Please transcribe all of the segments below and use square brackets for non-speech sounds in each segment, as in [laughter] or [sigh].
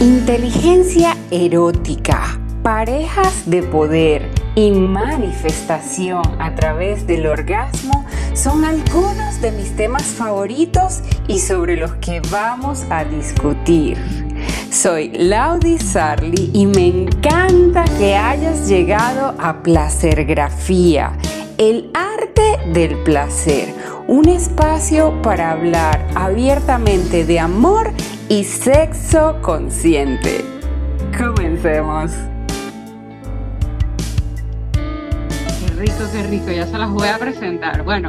Inteligencia erótica, parejas de poder y manifestación a través del orgasmo son algunos de mis temas favoritos y sobre los que vamos a discutir. Soy Laudi Sarli y me encanta que hayas llegado a Placergrafía, el arte del placer, un espacio para hablar abiertamente de amor y sexo consciente. Comencemos. Qué rico, qué rico, ya se las voy a presentar. Bueno,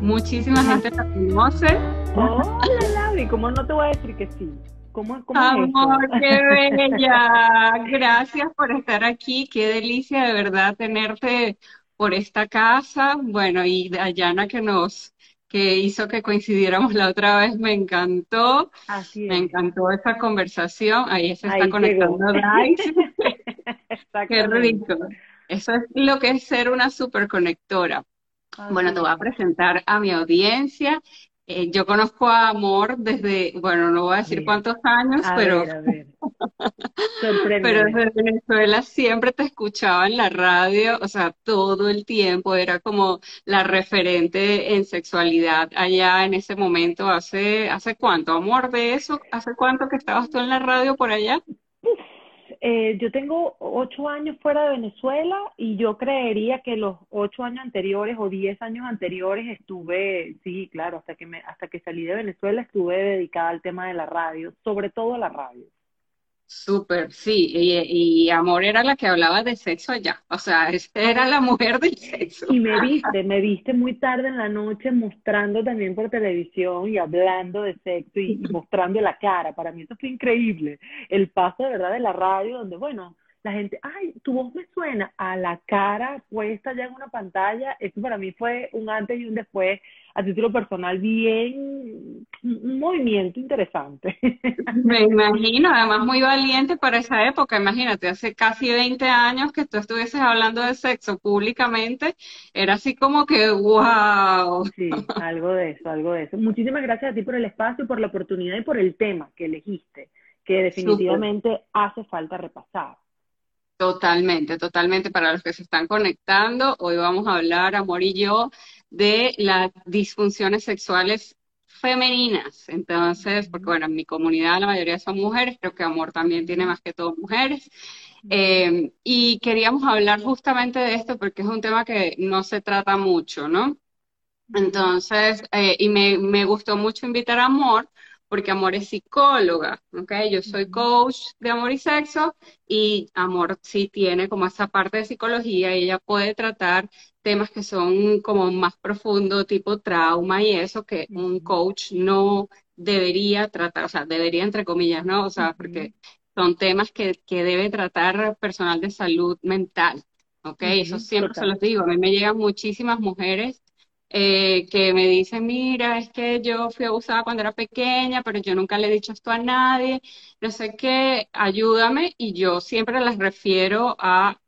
muchísima gente la conoce. Hola, Lavi, ¿cómo no te voy a decir que sí? ¿Cómo, cómo Amor, qué bella. [laughs] Gracias por estar aquí. Qué delicia de verdad tenerte por esta casa. Bueno, y Dayana que nos que hizo que coincidiéramos la otra vez, me encantó. Así es. Me encantó esa conversación. Ahí se está conectando Dice. [laughs] Qué rico. Eso es lo que es ser una superconectora. Bueno, te voy a presentar a mi audiencia. Eh, yo conozco a Amor desde, bueno, no voy a decir cuántos años, A pero, ver, a ver. [laughs] pero desde Venezuela siempre te escuchaba en la radio, o sea, todo el tiempo era como la referente en sexualidad allá en ese momento. ¿Hace, hace cuánto, Amor, de eso? ¿Hace cuánto que estabas tú en la radio por allá? Eh, yo tengo ocho años fuera de Venezuela y yo creería que los ocho años anteriores o diez años anteriores estuve, sí, claro, hasta que me, hasta que salí de Venezuela estuve dedicada al tema de la radio, sobre todo a la radio. Súper, sí, y, y Amor era la que hablaba de sexo allá, o sea, era la mujer del sexo. Y me viste, me viste muy tarde en la noche mostrando también por televisión y hablando de sexo y, y mostrando la cara. Para mí eso fue increíble. El paso de verdad de la radio donde, bueno, la gente, ay, tu voz me suena a la cara puesta ya en una pantalla. Eso para mí fue un antes y un después a título personal bien, un movimiento interesante. [laughs] Me imagino, además muy valiente para esa época, imagínate, hace casi 20 años que tú estuvieses hablando de sexo públicamente, era así como que, wow. Sí, [laughs] algo de eso, algo de eso. Muchísimas gracias a ti por el espacio, por la oportunidad y por el tema que elegiste, que definitivamente hace falta repasar. Totalmente, totalmente. Para los que se están conectando, hoy vamos a hablar, Amor y yo, de las disfunciones sexuales femeninas. Entonces, porque bueno, en mi comunidad la mayoría son mujeres, creo que Amor también tiene más que todo mujeres. Eh, y queríamos hablar justamente de esto porque es un tema que no se trata mucho, ¿no? Entonces, eh, y me, me gustó mucho invitar a Amor, porque Amor es psicóloga, ¿ok? Yo soy coach de amor y sexo, y Amor sí tiene como esa parte de psicología, y ella puede tratar temas que son como más profundos, tipo trauma y eso, que un coach no debería tratar, o sea, debería entre comillas, ¿no? O sea, porque son temas que, que debe tratar personal de salud mental, ¿ok? Eso Ujú, siempre se los digo. A mí me llegan muchísimas mujeres eh, que me dicen, mira, es que yo fui abusada cuando era pequeña, pero yo nunca le he dicho esto a nadie, no sé qué, ayúdame, y yo siempre las refiero a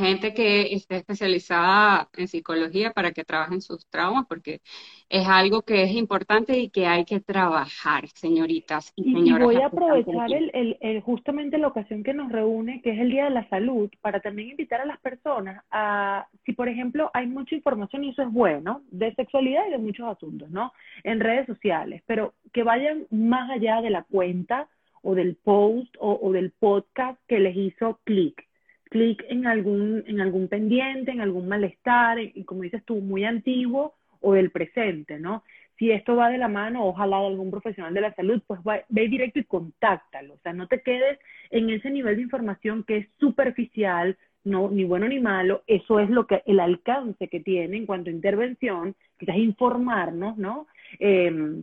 gente que esté especializada en psicología para que trabajen sus traumas, porque es algo que es importante y que hay que trabajar, señoritas y señoras voy a aprovechar el, el, el- justamente la ocasión que nos reúne, que es el Día de la Salud, para también invitar a las personas a, si por ejemplo hay mucha información, y eso es bueno, de sexualidad y de muchos asuntos, ¿no? En redes sociales, pero que vayan más allá de la cuenta o del post o, o del podcast que les hizo clic. Clic en algún, en algún pendiente, en algún malestar, y como dices tú, muy antiguo o del presente, ¿no? si esto va de la mano, ojalá de algún profesional de la salud, pues va- ve directo y contáctalo. O sea, no te quedes en ese nivel de información que es superficial, no, ni bueno ni malo. Eso es lo que el alcance que tiene en cuanto a intervención, quizás informarnos, ¿no? Eh,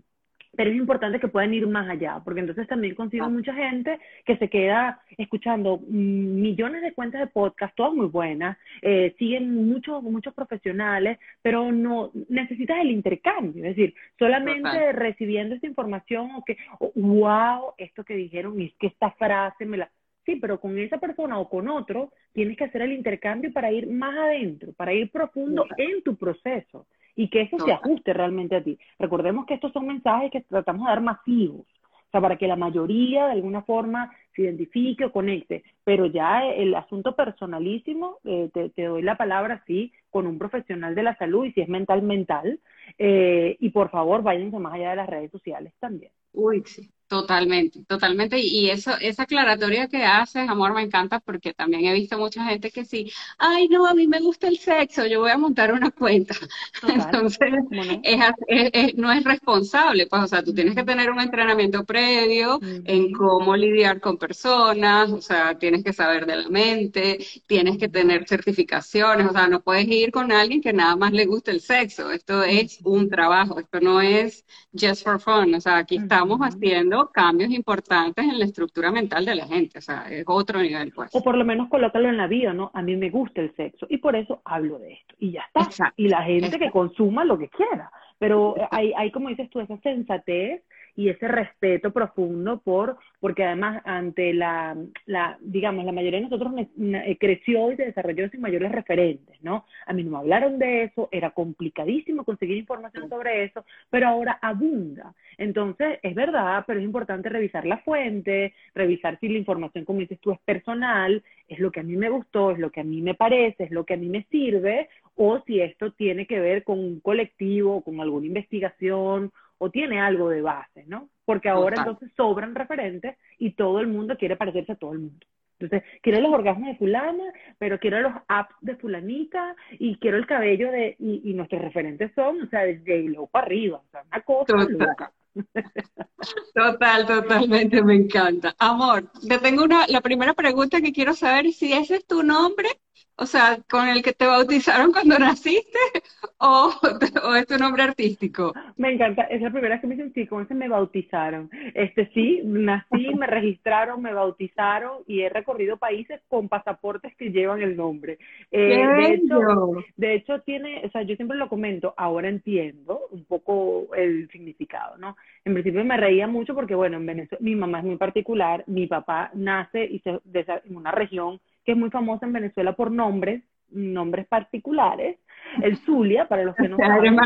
pero es importante que puedan ir más allá, porque entonces también consigo Ah. mucha gente que se queda escuchando mm, millones de cuentas de podcast, todas muy buenas, eh, siguen muchos, muchos profesionales, pero no necesitas el intercambio, es decir, solamente Total. recibiendo esta información o que, o, wow, esto que dijeron, es que esta frase me la... Sí, pero con esa persona o con otro tienes que hacer el intercambio para ir más adentro, para ir profundo Total. en tu proceso y que eso se ajuste realmente a ti. Recordemos que estos son mensajes que tratamos de dar masivos. O sea, para que la mayoría de alguna forma se identifique o conecte. Pero ya el asunto personalísimo, eh, te, te, doy la palabra, sí, con un profesional de la salud y si es mental, mental. Eh, y por favor, váyanse más allá de las redes sociales también. Uy, sí. Totalmente, totalmente. Y eso, esa aclaratoria que haces, amor, me encanta porque también he visto mucha gente que sí, ay, no, a mí me gusta el sexo, yo voy a montar una cuenta. [laughs] Entonces, no? Es, no es responsable, pues, o sea, tú tienes que tener un entrenamiento previo en cómo lidiar con personas, o sea, tienes que saber de la mente, tienes que tener certificaciones, o sea, no puedes ir con alguien que nada más le guste el sexo. Esto es un trabajo, esto no es just for fun, o sea, aquí estamos haciendo cambios importantes en la estructura mental de la gente, o sea, es otro nivel, pues. O por lo menos colócalo en la vida, ¿no? A mí me gusta el sexo y por eso hablo de esto y ya está. y la gente que consuma lo que quiera, pero hay, hay, como dices tú, esa sensatez y ese respeto profundo por, porque además ante la, la digamos, la mayoría de nosotros eh, creció y se desarrolló sin mayores referentes, ¿no? A mí no me hablaron de eso, era complicadísimo conseguir información sobre eso, pero ahora abunda. Entonces, es verdad, pero es importante revisar la fuente, revisar si la información, como dices tú, es personal, es lo que a mí me gustó, es lo que a mí me parece, es lo que a mí me sirve, o si esto tiene que ver con un colectivo, con alguna investigación o tiene algo de base, ¿no? Porque ahora entonces sobran referentes y todo el mundo quiere parecerse a todo el mundo. Entonces, quiero los orgasmos de fulana, pero quiero los apps de fulanita y quiero el cabello de... Y, nuestros referentes son, o sea, desde J-Lo para arriba, o sea, una cosa loca. Total, totalmente, me encanta. Amor, te tengo una, la primera pregunta que quiero saber si ese es tu nombre o sea, con el que te bautizaron [laughs] cuando naciste o, o, es tu nombre artístico? Me encanta, es la primera vez que me dicen, sí, con ese me bautizaron. Este sí, nací, me [laughs] registraron, me bautizaron y he recorrido países con pasaportes que llevan el nombre. Eh, de, hecho, de hecho, tiene, o sea, yo siempre lo comento, ahora entiendo un poco el significado, ¿no? En principio me reía mucho porque, bueno, en Venezuela, mi mamá es muy particular, mi papá nace y se, de en una región que es muy famosa en Venezuela por nombres, nombres particulares. El Zulia, para los que no [laughs] saben.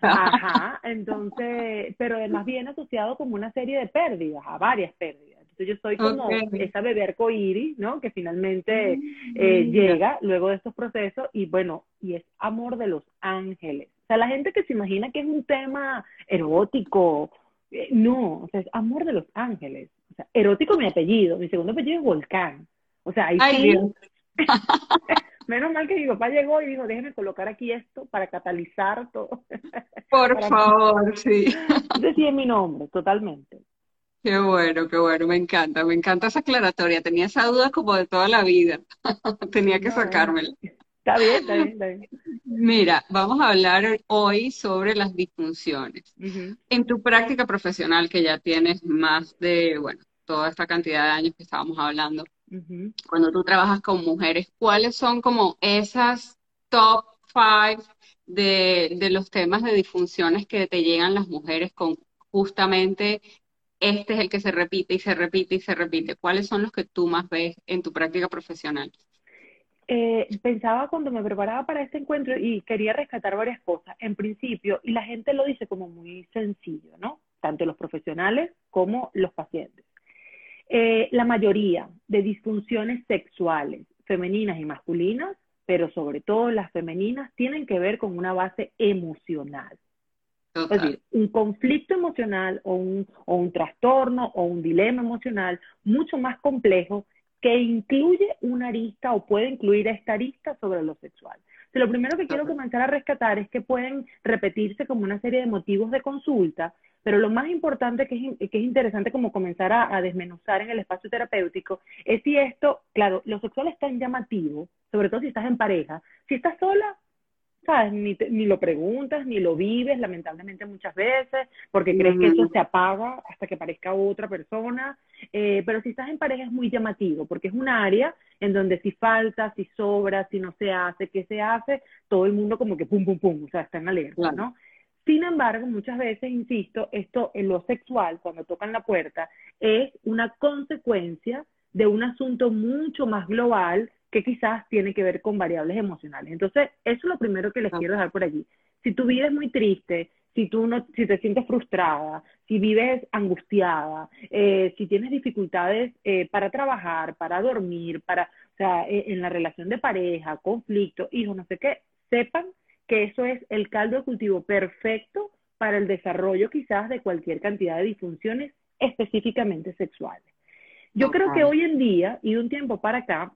Ajá, entonces, pero además viene asociado como una serie de pérdidas, a varias pérdidas. Entonces yo soy como esa bebé arcoíris, ¿no? Que finalmente mm, eh, llega luego de estos procesos y bueno, y es amor de los ángeles. O sea, la gente que se imagina que es un tema erótico, eh, no, o sea, es amor de los ángeles. O sea, erótico mi apellido, mi segundo apellido es Volcán. O sea, ahí sí. [laughs] Menos mal que mi papá llegó y dijo, déjeme colocar aquí esto para catalizar todo. [laughs] Por favor, [laughs] sí. Es mi nombre, totalmente. Qué bueno, qué bueno, me encanta, me encanta esa aclaratoria. Tenía esa duda como de toda la vida. Tenía que sacármela. Está bien, está bien, está bien. Mira, vamos a hablar hoy sobre las disfunciones. En tu práctica profesional, que ya tienes más de, bueno, toda esta cantidad de años que estábamos hablando, cuando tú trabajas con mujeres, ¿cuáles son como esas top five de, de los temas de disfunciones que te llegan las mujeres con justamente este es el que se repite y se repite y se repite? ¿Cuáles son los que tú más ves en tu práctica profesional? Eh, pensaba cuando me preparaba para este encuentro y quería rescatar varias cosas. En principio, y la gente lo dice como muy sencillo, ¿no? Tanto los profesionales como los pacientes. Eh, la mayoría de disfunciones sexuales femeninas y masculinas, pero sobre todo las femeninas, tienen que ver con una base emocional. Es decir, un conflicto emocional o un, o un trastorno o un dilema emocional mucho más complejo que incluye una arista o puede incluir esta arista sobre lo sexual. Lo primero que quiero comenzar a rescatar es que pueden repetirse como una serie de motivos de consulta pero lo más importante que es, que es interesante como comenzar a, desmenuzar en el espacio terapéutico es si esto, claro, lo sexual es tan llamativo, sobre todo si estás en pareja, si estás sola, ¿sabes? Ni, ni lo preguntas, ni lo vives, lamentablemente muchas veces, porque crees que eso se apaga hasta que aparezca otra persona, eh, pero si estás en pareja es muy llamativo, porque es un área en donde si falta, si sobra, si no se hace, qué se hace, todo el mundo como que pum, pum, pum, o sea, está en alerta, ¿no? Sin embargo, muchas veces, insisto, esto en lo sexual, cuando tocan la puerta, es una consecuencia de un asunto mucho más global que quizás tiene que ver con variables emocionales. Entonces, eso es lo primero que les quiero dejar por allí. Si tu vida es muy triste, si tú no, si te sientes frustrada, si vives angustiada, eh, si tienes dificultades eh, para trabajar, para dormir, para, o sea, eh, en la relación de pareja, conflicto, hijos, no sé qué, sepan que eso es el caldo de cultivo perfecto para el desarrollo quizás de cualquier cantidad de disfunciones específicamente sexuales. Yo creo que hoy en día, y de un tiempo para acá,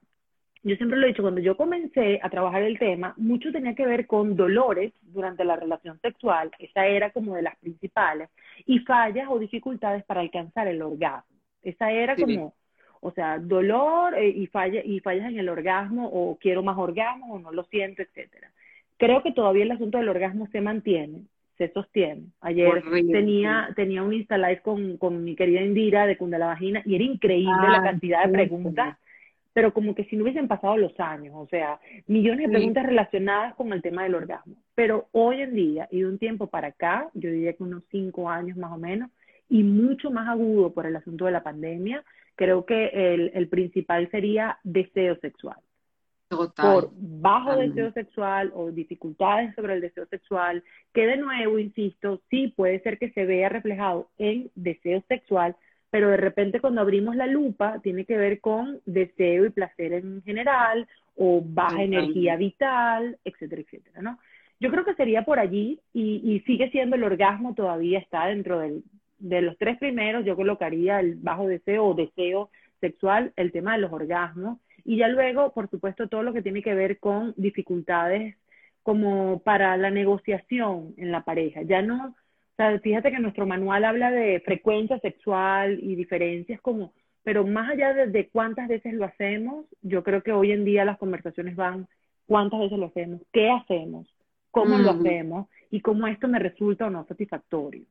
yo siempre lo he dicho, cuando yo comencé a trabajar el tema, mucho tenía que ver con dolores durante la relación sexual, esa era como de las principales, y fallas o dificultades para alcanzar el orgasmo. Esa era como, o sea, dolor eh, y, falla, y fallas en el orgasmo, o quiero más orgasmo, o no lo siento, etcétera. Creo que todavía el asunto del orgasmo se mantiene, se sostiene. Ayer tenía, tenía un Insta con, con mi querida Indira de Cunda la Vagina y era increíble la cantidad de preguntas pero como que si no hubiesen pasado los años, o sea, millones de preguntas relacionadas con el tema del orgasmo. Pero hoy en día, y de un tiempo para acá, yo diría que unos cinco años más o menos, y mucho más agudo por el asunto de la pandemia, creo que el, el principal sería deseo sexual. Total. Por bajo deseo sexual o dificultades sobre el deseo sexual, que de nuevo, insisto, sí puede ser que se vea reflejado en deseo sexual, pero de repente cuando abrimos la lupa tiene que ver con deseo y placer en general o baja energía vital, etcétera, etcétera, ¿no? Yo creo que sería por allí y, sigue siendo el orgasmo todavía está dentro del, de los tres primeros, yo colocaría el bajo deseo o deseo sexual, el tema de los orgasmos y ya luego, por supuesto, todo lo que tiene que ver con dificultades como para la negociación en la pareja, ya no o sea, fíjate que nuestro manual habla de frecuencia sexual y diferencias como, pero más allá de, cuántas veces lo hacemos, yo creo que hoy en día las conversaciones van cuántas veces lo hacemos, qué hacemos, cómo lo hacemos y cómo esto me resulta o no satisfactorio.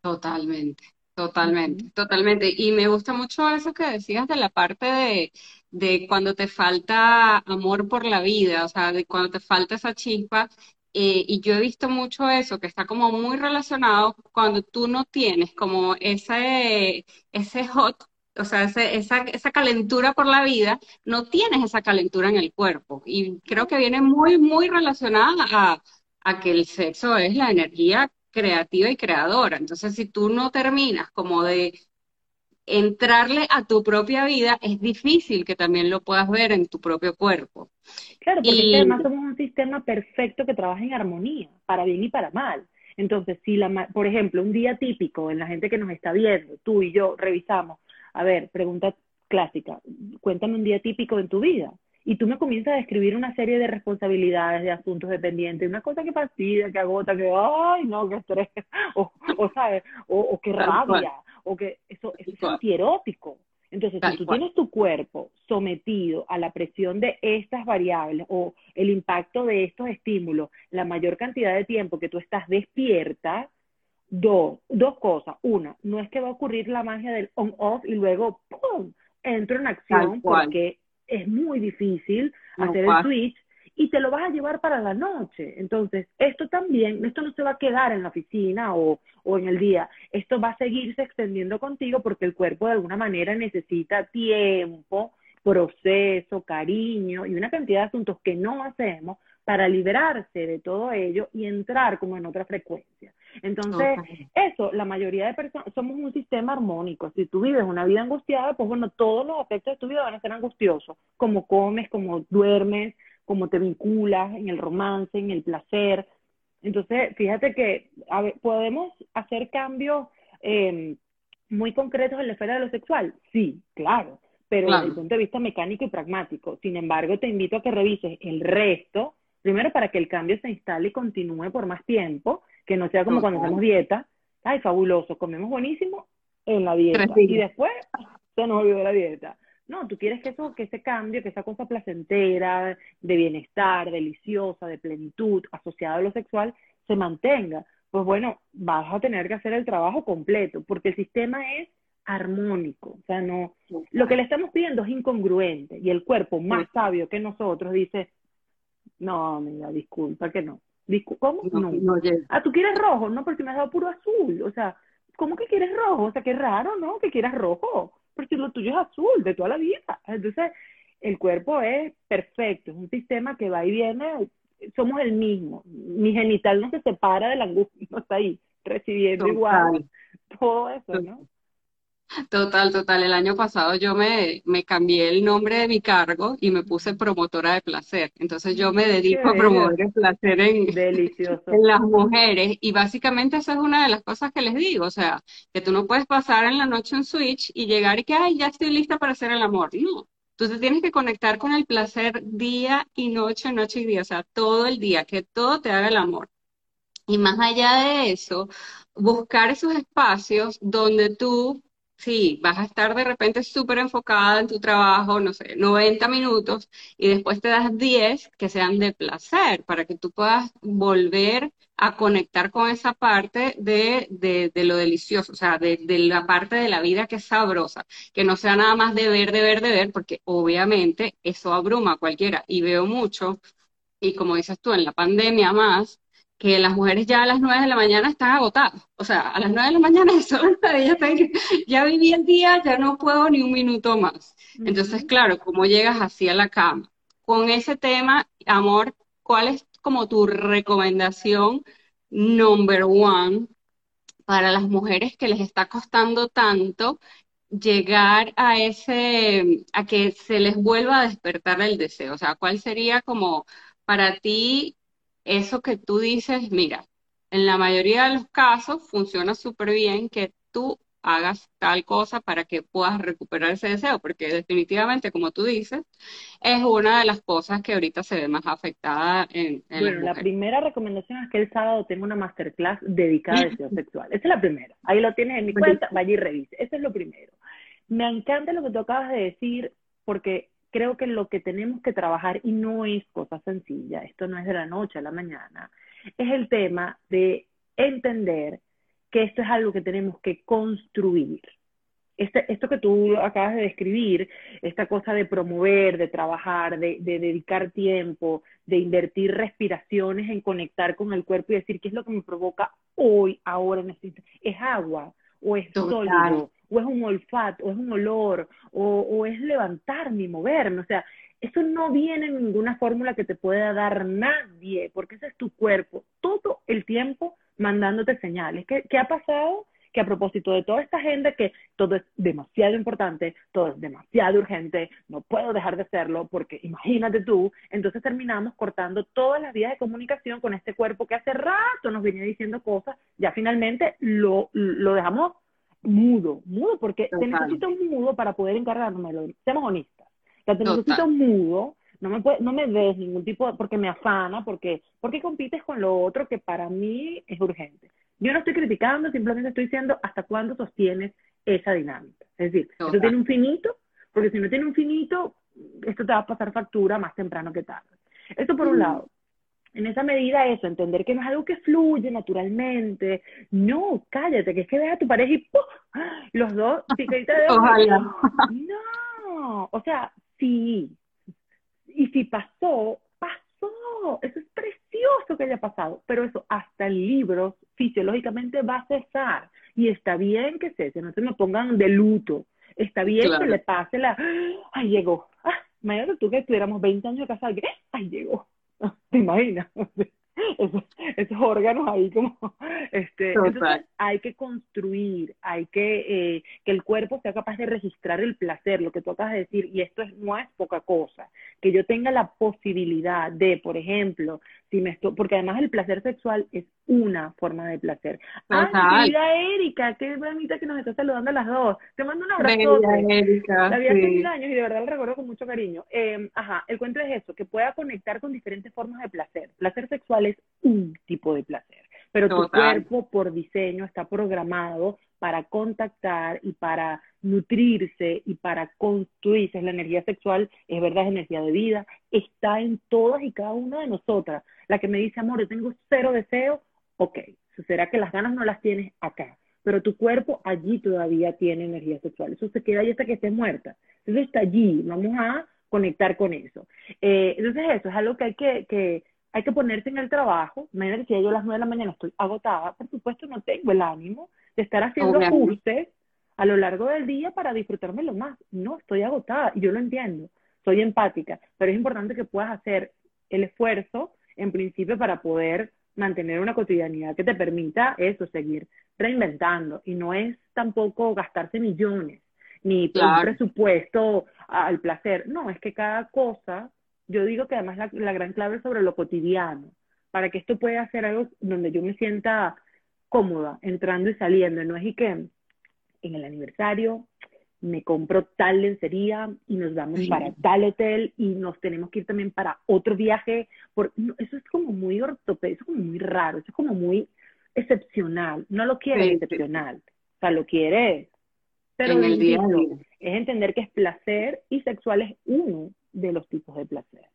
Totalmente, totalmente, totalmente. Y me gusta mucho eso que decías de la parte de, de cuando te falta amor por la vida, o sea, de cuando te falta esa chispa eh, y yo he visto mucho eso, que está como muy relacionado cuando tú no tienes como ese, ese hot, o sea, esa, esa calentura por la vida, no tienes esa calentura en el cuerpo. Y creo que viene muy, muy relacionada a, a que el sexo es la energía creativa y creadora. Entonces, si tú no terminas como de entrarle a tu propia vida, es difícil que también lo puedas ver en tu propio cuerpo. Claro, porque además somos un sistema perfecto que trabaja en armonía, para bien y para mal. Entonces, si la, por ejemplo, un día típico en la gente que nos está viendo, tú y yo revisamos, a ver, pregunta clásica, cuéntame un día típico en tu vida. Y tú me comienzas a describir una serie de responsabilidades, de asuntos dependientes, una cosa que fastidia, que agota, que, ay, no, que estrés, [laughs] o, o ¿sabes? O, o que rabia, o que eso, eso es antierótico. Entonces, si tú tienes tu cuerpo sometido a la presión de estas variables o el impacto de estos estímulos, la mayor cantidad de tiempo que tú estás despierta, dos, dos cosas. Una, no es que va a ocurrir la magia del on-off y luego, ¡pum!, entro en acción porque es muy difícil hacer el switch y te lo vas a llevar para la noche. Entonces, esto también, esto no se va a quedar en la oficina o, o en el día, esto va a seguirse extendiendo contigo porque el cuerpo de alguna manera necesita tiempo, proceso, cariño y una cantidad de asuntos que no hacemos para liberarse de todo ello y entrar como en otra frecuencia. Entonces, eso, la mayoría de personas, somos un sistema armónico. Si tú vives una vida angustiada, pues bueno, todos los aspectos de tu vida van a ser angustiosos, como comes, como duermes, cómo te vinculas en el romance, en el placer. Entonces, fíjate que podemos hacer cambios eh, muy concretos en la esfera de lo sexual. Sí, claro, pero desde el punto de vista mecánico y pragmático. Sin embargo, te invito a que revises el resto, primero para que el cambio se instale y continúe por más tiempo, que no sea como cuando hacemos dieta. Ay, fabuloso, comemos buenísimo en la dieta. Y después se nos olvidó la dieta. No, tú quieres que eso, que ese cambio, que esa cosa placentera, de bienestar, deliciosa, de plenitud, asociada a lo sexual, se mantenga. Pues bueno, vas a tener que hacer el trabajo completo, porque el sistema es armónico, o sea, no, lo que le estamos pidiendo es incongruente, y el cuerpo más sabio que nosotros dice, no, amiga, disculpa que no. ¿Cómo? No. ah, ¿tú quieres rojo? No, porque me has dado puro azul. O sea, ¿cómo que quieres rojo? O sea, qué raro, ¿no? Que quieras rojo porque lo tuyo es azul de toda la vida. Entonces, el cuerpo es perfecto, es un sistema que va y viene somos el mismo. Mi genital no se separa de la angustia, no [laughs] está ahí, recibiendo igual todo eso, ¿no? Total, total. El año pasado yo me, me cambié el nombre de mi cargo y me puse promotora de placer. Entonces yo me dedico a promover el placer en, en las mujeres. Y básicamente eso es una de las cosas que les digo. O sea, que tú no puedes pasar en la noche un switch y llegar y que, ay, ya estoy lista para hacer el amor. No. Tú te tienes que conectar con el placer día y noche, noche y día. O sea, todo el día, que todo te haga el amor. Y más allá de eso, buscar esos espacios donde tú Sí, vas a estar de repente súper enfocada en tu trabajo, no sé, 90 minutos y después te das 10 que sean de placer para que tú puedas volver a conectar con esa parte de, de, lo delicioso, o sea, de, de, la parte de la vida que es sabrosa, que no sea nada más de ver, de ver, de ver, porque obviamente eso abruma a cualquiera. Y veo mucho, y como dices tú, en la pandemia más, que las mujeres ya a las 9 de la mañana están agotadas. O sea, a las 9 de la mañana [laughs] solo ya, ya viví el día, ya no puedo ni un minuto más. Entonces, claro, ¿cómo llegas así a la cama? Con ese tema, amor, ¿cuál es como tu recomendación number one para las mujeres que les está costando tanto llegar a ese, a que se les vuelva a despertar el deseo? O sea, ¿cuál sería como para ti eso que tú dices, mira, en la mayoría de los casos funciona súper bien que tú hagas tal cosa para que puedas recuperar ese deseo, porque definitivamente, como tú dices, es una de las cosas que ahorita se ve más afectada en, en Bueno, la primera recomendación es que el sábado tenga una masterclass dedicada al deseo sexual. Esa es la primera. Ahí lo tienes en mi cuenta, vaya y revise. Eso es lo primero. Me encanta lo que tú acabas de decir, porque creo que lo que tenemos que trabajar, y no es cosa sencilla, esto no es de la noche a la mañana, es el tema de entender que esto es algo que tenemos que construir. Este, esto que tú acabas de describir, esta cosa de promover, de trabajar, de, dedicar tiempo, de invertir respiraciones en conectar con el cuerpo y decir qué es lo que me provoca hoy, ahora, necesito, es agua o es sólido o es un olfato, o es un olor, o, es levantarme y moverme. O sea, eso no viene en ninguna fórmula que te pueda dar nadie, porque ese es tu cuerpo, todo el tiempo mandándote señales. ¿Qué, qué ha pasado? que a propósito de toda esta agenda que todo es demasiado importante, todo es demasiado urgente, no puedo dejar de hacerlo porque imagínate tú, entonces terminamos cortando todas las vías de comunicación con este cuerpo que hace rato nos venía diciendo cosas, ya finalmente lo, lo dejamos mudo, mudo, porque te necesito mudo para poder encargarme, seamos honestas, te necesito mudo, no me, puede, no me des ningún tipo, porque me afana, porque, porque compites con lo otro que para mí es urgente. Yo no estoy criticando, simplemente estoy diciendo hasta cuándo sostienes esa dinámica. Es decir, esto tiene un finito, porque si no tiene un finito, esto te va a pasar factura más temprano que tarde. Esto por un lado en esa medida eso, entender que no es algo que fluye naturalmente. No, cállate, que es que ves a tu pareja y ¡pum! los dos, picadita de [laughs] Ojalá. No, o sea, sí. Y si pasó, pasó. Eso es precioso que haya pasado. Pero eso hasta el libro fisiológicamente va a cesar. Y está bien que cese, no se me pongan de luto. Está bien que le pase la, ay, llegó. Ah, imagínate tú que tuviéramos 20 años de casada, que, ay, llegó [laughs] ¿Te imaginas? [laughs] Esos, esos, órganos ahí como este entonces hay que construir hay que eh, que el cuerpo sea capaz de registrar el placer lo que tú acabas de decir y esto es, no es poca cosa que yo tenga la posibilidad de por ejemplo si me estoy, porque además el placer sexual es una forma de placer. Ah, querida Erika, qué bonita que nos está saludando a las dos. Te mando un abrazo. Erika. La había hace mil años y de verdad la recuerdo con mucho cariño. Eh, ajá, el cuento es eso, que pueda conectar con diferentes formas de placer. Placer sexual es un tipo de placer, pero tu cuerpo por diseño está programado para contactar y para nutrirse y para construirse. La energía sexual es verdad, es energía de vida, está en todas y cada una de nosotras. La que me dice, amor, yo tengo cero deseo, ok, será que las ganas no las tienes acá, pero tu cuerpo allí todavía tiene energía sexual. Eso se queda ahí hasta que esté muerta. Eso está allí, vamos a conectar con eso. Eh, entonces eso es algo que hay que, que hay que ponerse en el trabajo. Imagínate si yo a las nueve de la mañana estoy agotada, por supuesto no tengo el ánimo de estar haciendo ajustes a lo largo del día para disfrutármelo más. No, estoy agotada y yo lo entiendo, soy empática, pero es importante que puedas hacer el esfuerzo en principio para poder mantener una cotidianidad que te permita eso, seguir reinventando. Y no es tampoco gastarse millones, ni un presupuesto al placer. No, es que cada cosa, yo digo que además la, la gran clave es sobre lo cotidiano, para que esto pueda ser algo donde yo me sienta cómoda entrando y saliendo. No es y que en el aniversario me compro tal lencería y nos vamos para tal hotel y nos tenemos que ir también para otro viaje. Por, eso es como muy ortopédico, es como muy raro, eso es como muy excepcional. No lo quiere excepcional, o sea, lo quiere, pero en el día es entender que es placer y sexual es uno de los tipos de placer.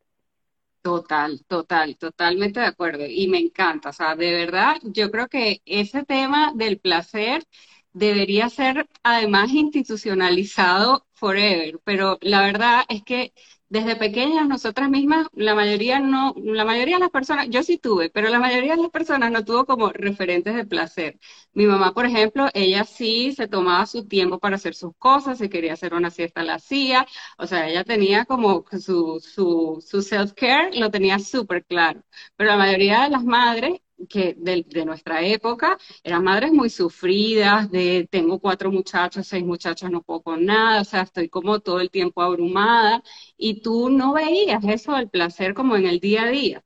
Total, total, totalmente de acuerdo. Y me encanta, o sea, de verdad, yo creo que ese tema del placer debería ser además institucionalizado forever, pero la verdad es que desde pequeñas nosotras mismas, la mayoría no, la mayoría de las personas, yo sí tuve, pero la mayoría de las personas no tuvo como referentes de placer. Mi mamá, por ejemplo, ella sí se tomaba su tiempo para hacer sus cosas, si quería hacer una siesta la hacía, o sea, ella tenía como su, su, su self-care, lo tenía súper claro. Pero la mayoría de las madres que de, de, nuestra época eran madres muy sufridas, de tengo cuatro muchachos, seis muchachos, no puedo con nada, o sea, estoy como todo el tiempo abrumada y tú no veías eso del placer como en el día a día.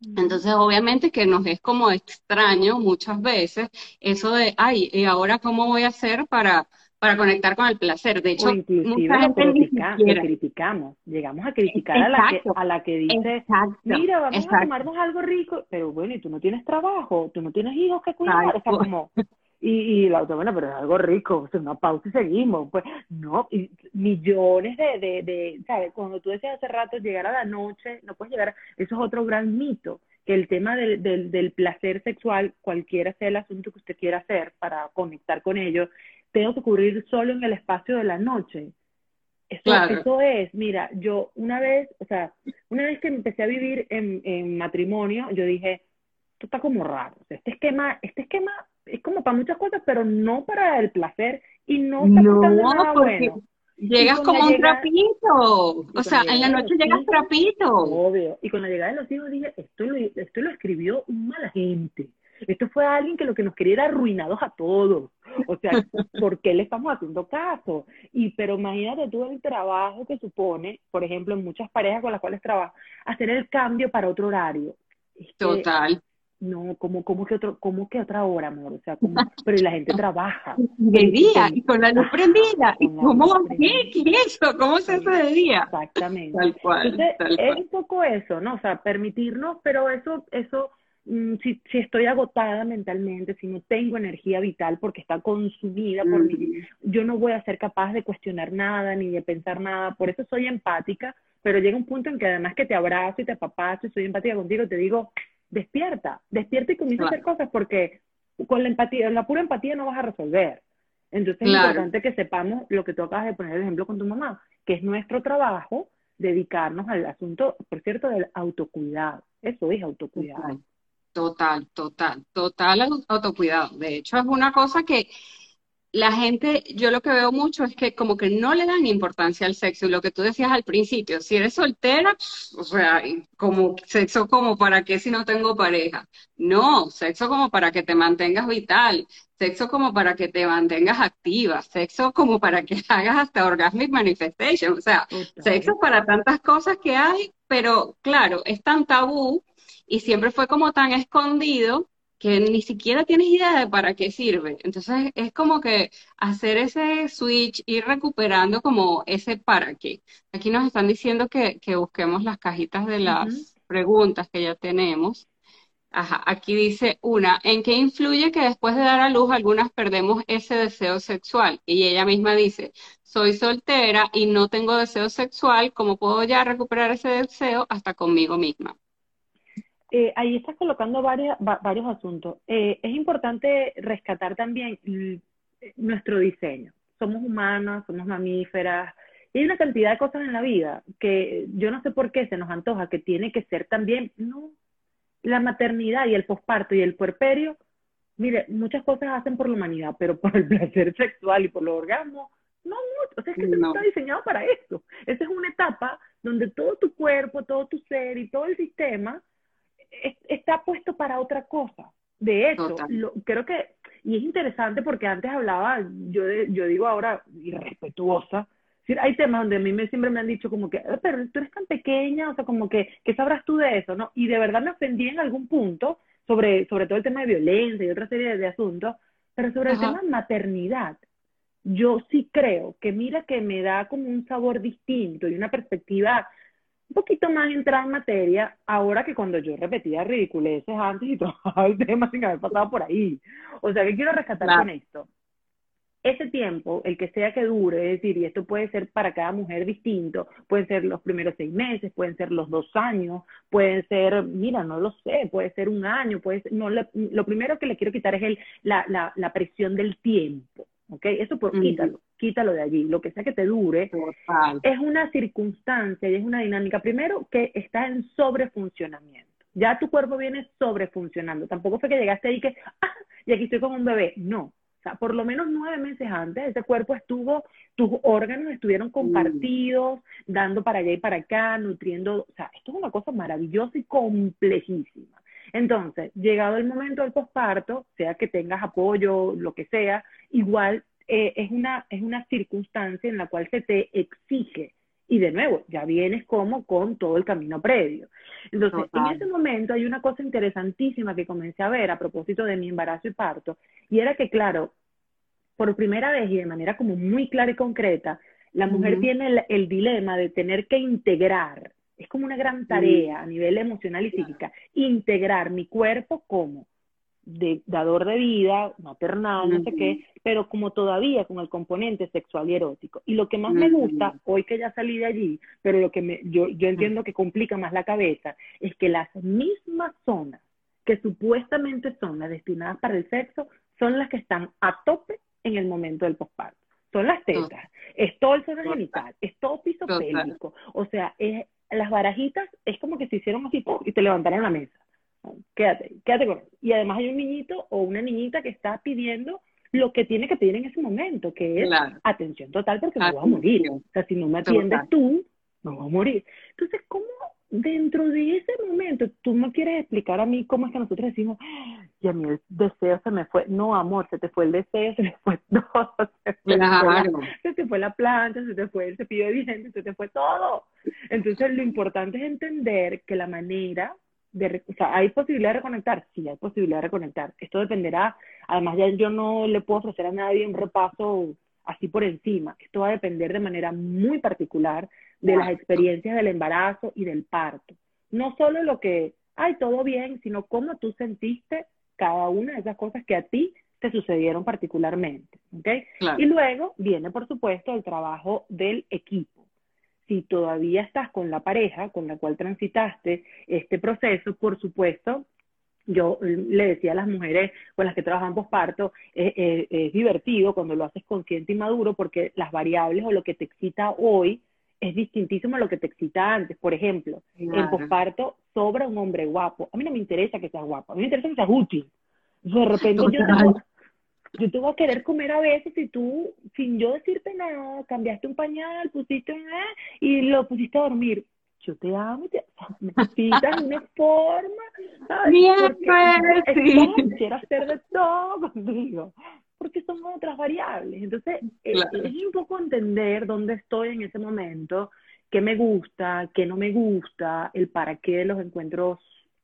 Mm. Entonces, obviamente que nos es como extraño muchas veces eso de, ay, ¿y ahora cómo voy a hacer para para conectar con el placer. De hecho, mucha gente lo, criticamos, llegamos a criticar a la, que, a la que dice, mira, vamos a tomarnos algo rico, pero bueno, y tú no tienes trabajo, tú no tienes hijos que cuidar, o sea, como... Y, y, la otra, bueno, pero es algo rico, o una pausa y seguimos. Pues no, y millones de, de, de, ¿sabes? Cuando tú decías hace rato llegar a la noche, no puedes llegar, eso es otro gran mito, que el tema del, del, del placer sexual, cualquiera sea el asunto que usted quiera hacer para conectar con ellos, tengo que ocurrir solo en el espacio de la noche. Eso, eso es, mira, yo una vez, o sea, una vez que empecé a vivir en, en matrimonio, yo dije, esto está como raro. este esquema, este esquema es como para muchas cosas, pero no para el placer y no está no, nada bueno. Llegas como un trapito, o sea, en la noche llegas trapito. Obvio. Y con la llegada de los hijos dije, esto lo, esto lo escribió mala gente. Esto fue alguien que lo que nos quería era arruinados a todos. O sea, [laughs] ¿por qué le estamos haciendo caso? Y pero imagínate tú el trabajo que supone, por ejemplo, en muchas parejas con las cuales trabajo, hacer el cambio para otro horario. Total. No, ¿cómo, cómo, que otro, ¿cómo que otra hora, amor? O sea, ¿cómo? pero la gente trabaja. De día, y con la luz prendida. ¿Cómo? ¿Qué? ¿Qué es eso? ¿Cómo se hace de día? Exactamente. Tal cual. Entonces, es un poco eso, ¿no? O sea, permitirnos, pero eso, eso si, si, estoy agotada mentalmente, si no tengo energía vital porque está consumida por mí, yo no voy a ser capaz de cuestionar nada ni de pensar nada. Por eso soy empática, pero llega un punto en que además que te abrazo y te apapacho y soy empática contigo, te digo, despierta, despierta y comienza a hacer cosas porque con la empatía, la pura empatía no vas a resolver. Entonces es importante que sepamos lo que tú acabas de poner el ejemplo con tu mamá, que es nuestro trabajo dedicarnos al asunto, por cierto, del autocuidado. Eso es autocuidado. Total, total, total autocuidado. De hecho, es una cosa que la gente, yo lo que veo mucho es que como que no le dan importancia al sexo. Y lo que tú decías al principio, si eres soltera, o sea, como sexo como para qué si no tengo pareja. No, sexo como para que te mantengas vital, sexo como para que te mantengas activa, sexo como para que [laughs] hagas hasta orgasmic manifestation. O sea, sexo para tantas cosas que hay, pero claro, es tan tabú y siempre fue como tan escondido que ni siquiera tienes idea de para qué sirve. Entonces es como que hacer ese switch, ir recuperando como ese para qué. Aquí nos están diciendo que, busquemos las cajitas de las preguntas que ya tenemos. Ajá, aquí dice una, ¿en qué influye que después de dar a luz algunas perdemos ese deseo sexual? Y ella misma dice, soy soltera y no tengo deseo sexual, ¿cómo puedo ya recuperar ese deseo hasta conmigo misma? Eh, ahí estás colocando varios asuntos. Eh, es importante rescatar también nuestro diseño. Somos humanas, somos mamíferas, y hay una cantidad de cosas en la vida que yo no sé por qué se nos antoja que tiene que ser también, no, la maternidad y el posparto y el puerperio, mire, muchas cosas hacen por la humanidad, pero por el placer sexual y por los orgasmos, no mucho. O sea, es que no. está diseñado para eso. Esa es una etapa donde todo tu cuerpo, todo tu ser y todo el sistema está puesto para otra cosa. De hecho, creo que, y es interesante porque antes hablaba, yo, yo digo ahora, irrespetuosa, hay temas donde a mí me, siempre me han dicho como que, ah, pero tú eres tan pequeña, o sea, como que, ¿qué sabrás tú de eso? ¿no? Y de verdad me ofendí en algún punto sobre, sobre todo el tema de violencia y otra serie de, asuntos, pero sobre el tema de maternidad, yo sí creo que mira que me da como un sabor distinto y una perspectiva un poquito más entrada en materia ahora que cuando yo repetía ridiculeces antes y [laughs] todo el tema sin haber pasado por ahí. O sea, ¿qué quiero rescatar con esto? Ese tiempo, el que sea que dure, es decir, y esto puede ser para cada mujer distinto, pueden ser los primeros seis meses, pueden ser los dos años, pueden ser, mira, no lo sé, puede ser un año, puede ser, no, lo, primero que le quiero quitar es el, la, la, la presión del tiempo. ¿ok? Eso por quítalo, quítalo de allí. Lo que sea que te dure es una circunstancia y es una dinámica, primero, que está en sobrefuncionamiento. Ya tu cuerpo viene sobrefuncionando. Tampoco fue que llegaste ahí que, ah, y aquí estoy con un bebé. No. O sea, por lo menos nueve meses antes, ese cuerpo estuvo, tus órganos estuvieron compartidos, dando para allá y para acá, nutriendo. O sea, esto es una cosa maravillosa y complejísima. Entonces, llegado el momento del posparto, sea que tengas apoyo, lo que sea, igual eh, es, una, es una circunstancia en la cual se te exige. Y de nuevo, ya vienes como con todo el camino previo. Entonces, en ese momento hay una cosa interesantísima que comencé a ver a propósito de mi embarazo y parto, y era que, claro, por primera vez y de manera como muy clara y concreta, la mujer tiene el, dilema de tener que integrar, es como una gran tarea a nivel emocional y psíquica, integrar mi cuerpo como de dador de vida, maternal, no sé qué, pero como todavía con el componente sexual y erótico. Y lo que más me gusta, hoy que ya salí de allí, pero lo que me, yo, yo entiendo que complica más la cabeza, es que las mismas zonas que supuestamente son las destinadas para el sexo, son las que están a tope en el momento del posparto. Son las tetas, es todo el seno genital, es todo piso pélvico. O sea, es, las barajitas es como que se hicieron así y te levantaron la mesa quédate, quédate con Y además hay un niñito o una niñita que está pidiendo lo que tiene que pedir en ese momento, que es atención total porque me voy a morir. O sea, si no me atiendes tú, me voy a morir. Entonces, ¿cómo dentro de ese momento tú me quieres explicar a mí cómo es que nosotros decimos, y a mí el deseo se me fue? No, amor, se te fue el deseo, se [laughs] te fue todo. Se, fue la, se te fue la planta, se te fue el cepillo de dientes, se te fue todo. Entonces, lo importante es entender que la manera o sea, ¿hay posibilidad de reconectar? Sí, hay posibilidad de reconectar. Esto dependerá, además ya yo no le puedo ofrecer a nadie un repaso así por encima. Esto va a depender de manera muy particular de las experiencias del embarazo y del parto. No solo lo que, ay, todo bien, sino cómo tú sentiste cada una de esas cosas que a ti te sucedieron particularmente. ¿okay? Y luego viene, por supuesto, el trabajo del equipo si todavía estás con la pareja con la cual transitaste este proceso, por supuesto, yo le decía a las mujeres con las que trabajan posparto, eh, eh, es divertido cuando lo haces consciente y maduro porque las variables o lo que te excita hoy es distintísimo a lo que te excita antes. Por ejemplo, en posparto sobra un hombre guapo. A mí no me interesa que seas guapo, a mí me interesa que seas útil. De repente yo yo te voy a querer comer a veces y tú, sin yo decirte nada, cambiaste un pañal, pusiste un y lo pusiste a dormir. Yo te amo, te, me necesitas una [laughs] forma. Bien, pues. Quiero hacer de todo [laughs] contigo. Porque son otras variables. Entonces, eh, es un poco entender dónde estoy en ese momento, qué me gusta, qué no me gusta, el para qué de los encuentros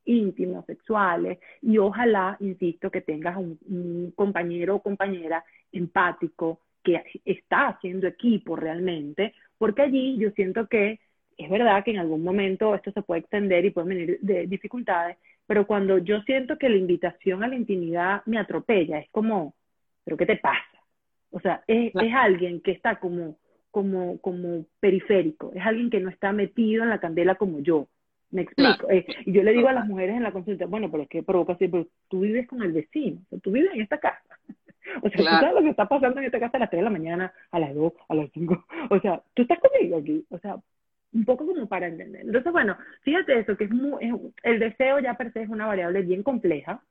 íntimos, sexuales, y ojalá, insisto, que tengas un, compañero o compañera empático que está haciendo equipo realmente, porque allí yo siento que es verdad que en algún momento esto se puede extender y pueden venir de dificultades, pero cuando yo siento que la invitación a la intimidad me atropella, es como, ¿pero qué te pasa? O sea, es, es alguien que está como, como, como periférico, es alguien que no está metido en la candela como yo. Me explico. Eh, y yo le digo a las mujeres en la consulta, bueno, pero es que provoca así, pero tú vives con el vecino, o sea, tú vives en esta casa. [laughs] O sea, tú sabes lo que está pasando en esta casa a las 3 de la mañana, a las 2, a las 5. [laughs] O sea, tú estás conmigo aquí. O sea, un poco como para entender. Entonces, bueno, fíjate eso, que es, muy, el deseo ya per se es una variable bien compleja,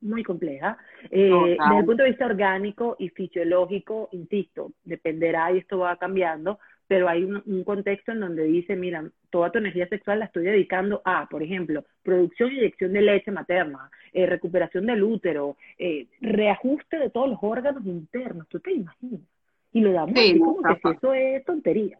muy compleja. Eh, desde el punto de vista orgánico y fisiológico, insisto, dependerá y esto va cambiando, pero hay un, contexto en donde dice, mira, toda tu energía sexual la estoy dedicando a, por ejemplo, producción y eyección de leche materna, eh, recuperación del útero, eh, reajuste de todos los órganos internos, ¿tú te imaginas? Y lo damos así como que si eso es tontería.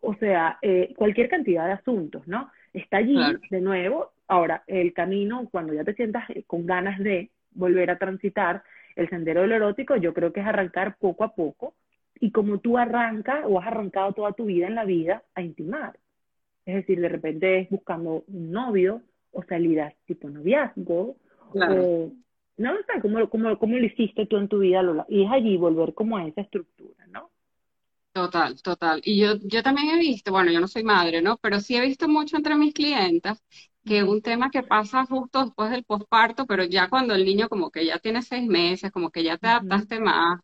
O sea, eh, cualquier cantidad de asuntos, ¿no? Está allí, de nuevo, ahora, el camino, cuando ya te sientas con ganas de volver a transitar el sendero del erótico, yo creo que es arrancar poco a poco, y como tú arrancas o has arrancado toda tu vida en la vida a intimar. Es decir, de repente es buscando un novio o salidas tipo noviazgo o no sé cómo, cómo, cómo lo hiciste tú en tu vida Lola y es allí volver como a esa estructura, ¿no? Total, total. Y yo, yo también he visto, bueno, yo no soy madre, ¿no? Pero sí he visto mucho entre mis clientas que un tema que pasa justo después del posparto, pero ya cuando el niño como que ya tiene seis meses, como que ya te adaptaste más,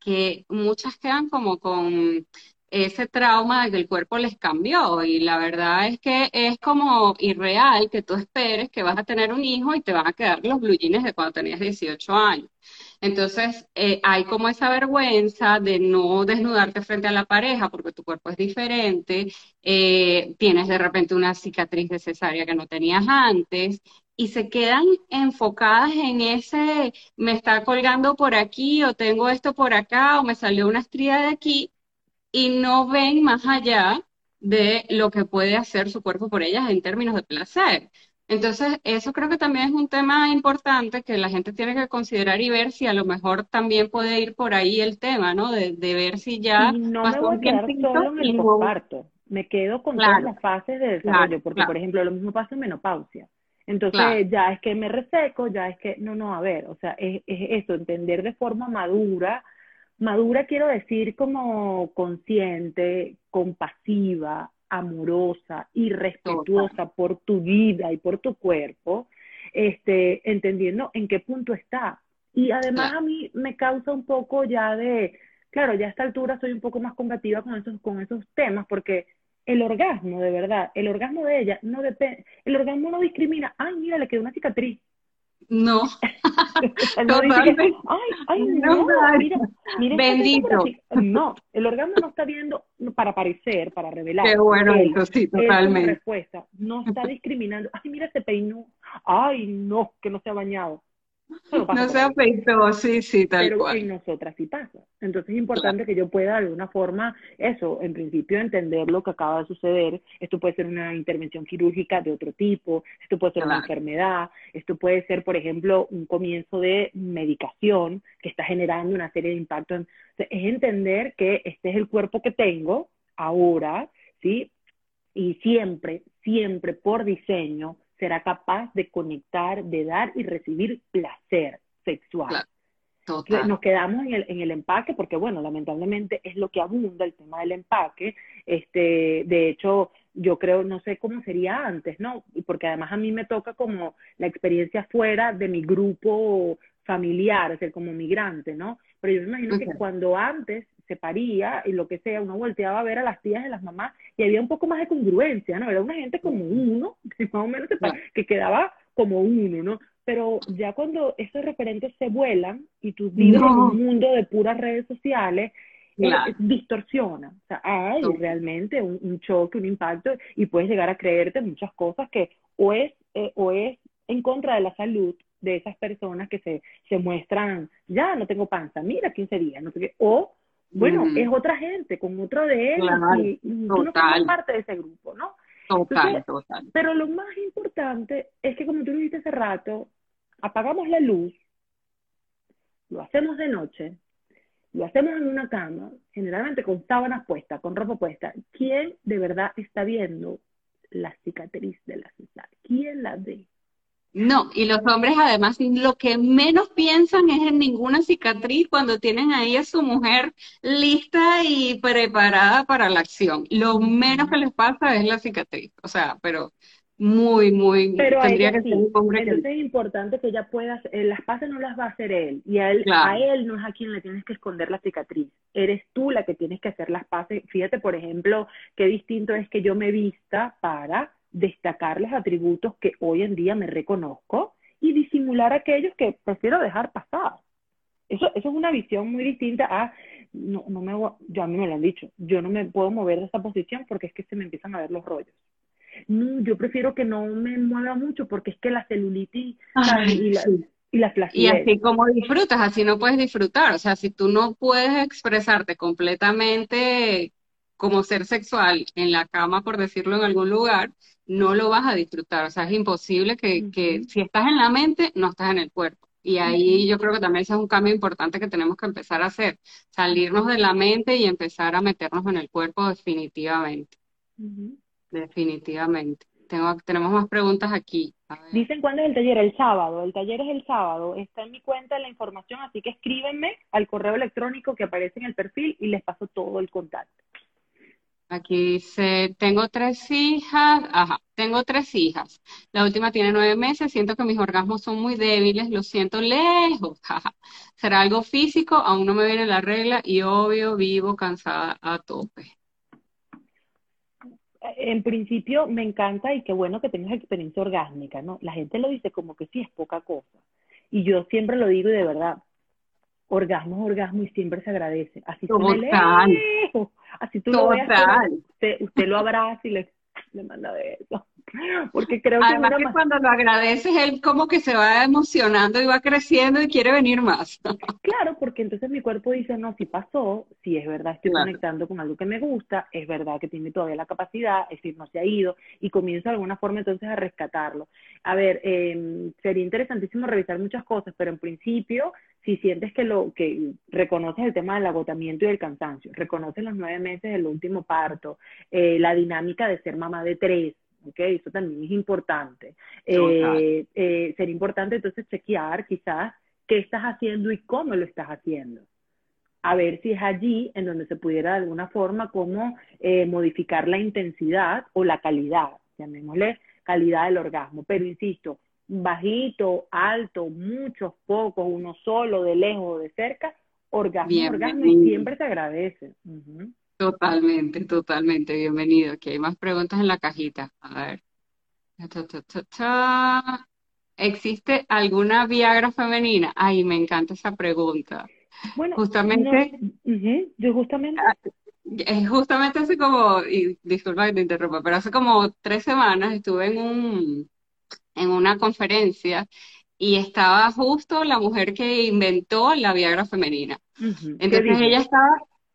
que muchas quedan como con ese trauma de que el cuerpo les cambió y la verdad es que es como irreal que tú esperes que vas a tener un hijo y te van a quedar los blue jeans de cuando tenías 18 años. Entonces, eh, hay como esa vergüenza de no desnudarte frente a la pareja porque tu cuerpo es diferente, eh, tienes de repente una cicatriz de cesárea que no tenías antes y se quedan enfocadas en ese, me está colgando por aquí o tengo esto por acá o me salió una estría de aquí y no ven más allá de lo que puede hacer su cuerpo por ellas en términos de placer. Entonces, eso creo que también es un tema importante que la gente tiene que considerar y ver si a lo mejor también puede ir por ahí el tema, ¿no? De, ver si ya... no me voy a quedar solo en el posparto, me quedo con todas las fases de desarrollo, porque por ejemplo, lo mismo pasa en menopausia. Entonces ya es que me reseco, ya es que, no, no, a ver, o sea, es, es eso, entender de forma madura, madura quiero decir como consciente, compasiva, amorosa y respetuosa por tu vida y por tu cuerpo, este, entendiendo en qué punto está. Y además a mí me causa un poco ya de, claro, ya a esta altura soy un poco más combativa con esos, con esos temas, porque el orgasmo, de verdad, el orgasmo de ella no depende, el orgasmo no discrimina, ay, mira, le quedó una cicatriz. No. [laughs] no ay, ay, no, mira, mira Bendito. No, el orgasmo no está viendo para parecer, para revelar. Qué bueno eso, sí, totalmente. respuesta. No está discriminando. Ay, mira, se peinó. Ay, no, que no se ha bañado. No se afectó, sí, sí, tal pero cual. en nosotras sí pasa. Entonces es importante que yo pueda de alguna forma, eso, en principio entender lo que acaba de suceder. Esto puede ser una intervención quirúrgica de otro tipo, esto puede ser una enfermedad, esto puede ser, por ejemplo, un comienzo de medicación que está generando una serie de impactos. es entender que este es el cuerpo que tengo ahora, ¿sí? Y siempre, siempre por diseño será capaz de conectar, de dar y recibir placer sexual. Nos quedamos en el, en el empaque porque, bueno, lamentablemente es lo que abunda el tema del empaque. Este, de hecho, yo creo, no sé cómo sería antes, ¿no? Porque además a mí me toca como la experiencia fuera de mi grupo familiar, es decir, como migrante, ¿no? Pero yo me imagino que cuando antes se paría y lo que sea, uno volteaba a ver a las tías y las mamás y había un poco más de congruencia, ¿no? Era una gente como uno, [laughs] que más o menos que quedaba como uno, ¿no? Pero ya cuando esos referentes se vuelan y tú vives en un mundo de puras redes sociales, eh, distorsiona. O sea, hay realmente un, choque, un impacto y puedes llegar a creerte muchas cosas que o es, eh, o es en contra de la salud de esas personas que se, se muestran, ya no tengo panza, mira 15 días, no sé qué, o bueno, es otra gente, con otro de él, y, tú no formas parte de ese grupo, ¿no? Total, total. Pero lo más importante es que, como tú lo dijiste hace rato, apagamos la luz, lo hacemos de noche, lo hacemos en una cama, generalmente con sábanas puestas, con ropa puesta. ¿Quién de verdad está viendo la cicatriz de la cesárea? ¿Quién la ve? No, y los hombres además lo que menos piensan es en ninguna cicatriz cuando tienen ahí a su mujer lista y preparada para la acción. Lo menos que les pasa es la cicatriz. O sea, pero muy, muy, pero tendría que ser un hombre Entonces es importante que ella pueda, eh, las pases no las va a hacer él, y a él, a él no es a quien le tienes que esconder la cicatriz, eres tú la que tienes que hacer las pases. Fíjate, por ejemplo, qué distinto es que yo me vista para destacar los atributos que hoy en día me reconozco y disimular aquellos que prefiero dejar pasar. Eso, eso es una visión muy distinta a, no, no me, yo a mí me lo han dicho, yo no me puedo mover de esa posición porque es que se me empiezan a ver los rollos. No, yo prefiero que no me mueva mucho porque es que la celulitis y la, y la Y así como disfrutas, así no puedes disfrutar. O sea, si tú no puedes expresarte completamente como ser sexual en la cama, por decirlo en algún lugar, no lo vas a disfrutar. O sea, es imposible que, que si estás en la mente, no estás en el cuerpo. Y ahí yo creo que también ese es un cambio importante que tenemos que empezar a hacer, salirnos de la mente y empezar a meternos en el cuerpo definitivamente. Definitivamente. Tengo, tenemos más preguntas aquí. Dicen cuándo es el taller, el sábado. El taller es el sábado. Está en mi cuenta la información, así que escríbenme al correo electrónico que aparece en el perfil y les paso todo el contacto. Aquí dice, tengo tres hijas, ajá, tengo tres hijas. La última tiene nueve meses, siento que mis orgasmos son muy débiles, lo siento lejos. [laughs] ¿Será algo físico? Aún no me viene la regla y obvio vivo cansada a tope. En principio me encanta y qué bueno que tengas experiencia orgásmica, ¿no? La gente lo dice como que sí es poca cosa. Y yo siempre lo digo y de verdad, orgasmo orgasmo y siempre se agradece. Así lejos, así tú lo veas, usted, usted lo abraza y le, le manda besos. [laughs] Porque creo Además que, cuando lo agradeces, él como que se va emocionando y va creciendo y quiere venir más. [laughs] Claro, porque entonces mi cuerpo dice, no, si pasó, si es verdad estoy conectando con algo que me gusta, es verdad que tiene todavía la capacidad, es decir, no se ha ido, y comienzo de alguna forma entonces a rescatarlo. A ver, eh, sería interesantísimo revisar muchas cosas, pero en principio, si sientes que lo que reconoces el tema del agotamiento y del cansancio, reconoces los nueve meses del último parto, eh, la dinámica de ser mamá de tres, ¿ok? Eso también es importante. Eh, eh, sería importante entonces chequear quizás qué estás haciendo y cómo lo estás haciendo. A ver si es allí en donde se pudiera de alguna forma como eh, modificar la intensidad o la calidad, llamémosle calidad del orgasmo. Pero insisto, bajito, alto, muchos, pocos, uno solo, de lejos o de cerca, orgasmo, orgasmo y siempre se agradece. Totalmente, totalmente. Bienvenido. Aquí hay más preguntas en la cajita. A ver. ¿Existe alguna Viagra femenina? Ay, me encanta esa pregunta. Bueno, justamente. yo justamente. Ah, justamente hace como, y disculpa que te interrumpa, pero hace como tres semanas estuve en un, en una conferencia y estaba justo la mujer que inventó la Viagra femenina. Entonces ella estaba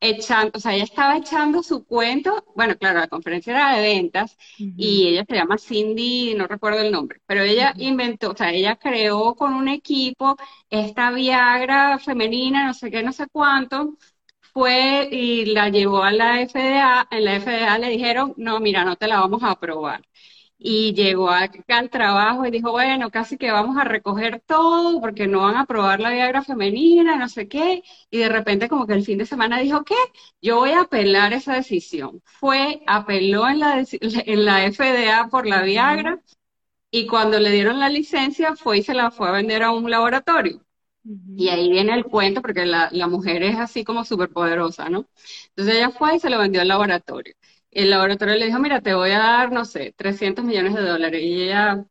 echando, o sea, ella estaba echando su cuento, bueno, claro, la conferencia era de ventas y ella se llama Cindy, no recuerdo el nombre, pero ella inventó, o sea, ella creó con un equipo esta Viagra femenina, no sé qué, no sé cuánto, fue y la llevó a la FDA, en la FDA le dijeron, no, mira, no te la vamos a aprobar y llegó acá al trabajo y dijo, bueno, casi que vamos a recoger todo porque no van a probar la Viagra femenina, no sé qué, y de repente como que el fin de semana dijo, ¿qué? Yo voy a apelar esa decisión. Fue, apeló en la, [laughs] en la FDA por la Viagra y cuando le dieron la licencia fue y se la fue a vender a un laboratorio. Y ahí viene el cuento, porque la, la mujer es así como súper poderosa, ¿no? Entonces ella fue y se lo vendió al laboratorio el laboratorio le dijo, mira, te voy a dar, no sé, 300 millones de dólares. Y ella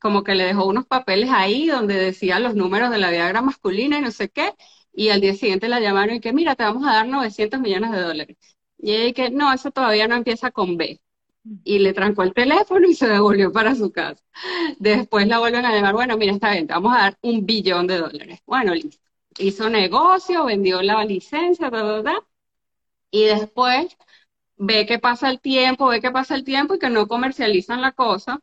como que le dejó unos papeles ahí donde decía los números de la Viagra masculina y no sé qué. Y al día siguiente la llamaron y que, mira, te vamos a dar 900 millones de dólares. Y ella que, no, eso todavía no empieza con B. Y le trancó el teléfono y se devolvió para su casa. Después la vuelven a llamar, bueno, mira, está bien, te vamos a dar un billón de dólares. Bueno, listo. Hizo negocio, vendió la licencia, ta, Y después ve que pasa el tiempo, ve que pasa el tiempo y que no comercializan la cosa.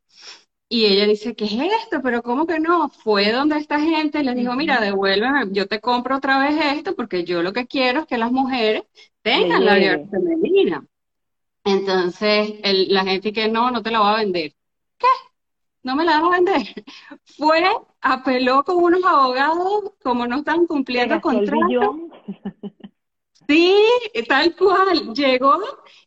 Y ella dice, ¿qué es esto? Pero ¿cómo que no? Fue donde esta gente les dijo, mira, devuélveme, yo te compro otra vez esto porque yo lo que quiero es que las mujeres tengan la vida femenina. Entonces, la gente que no, no te la va a vender. ¿Qué? No me la va a vender. [laughs] Fue, apeló con unos abogados, como no están cumpliendo contrato. [laughs] Sí, tal cual. Llegó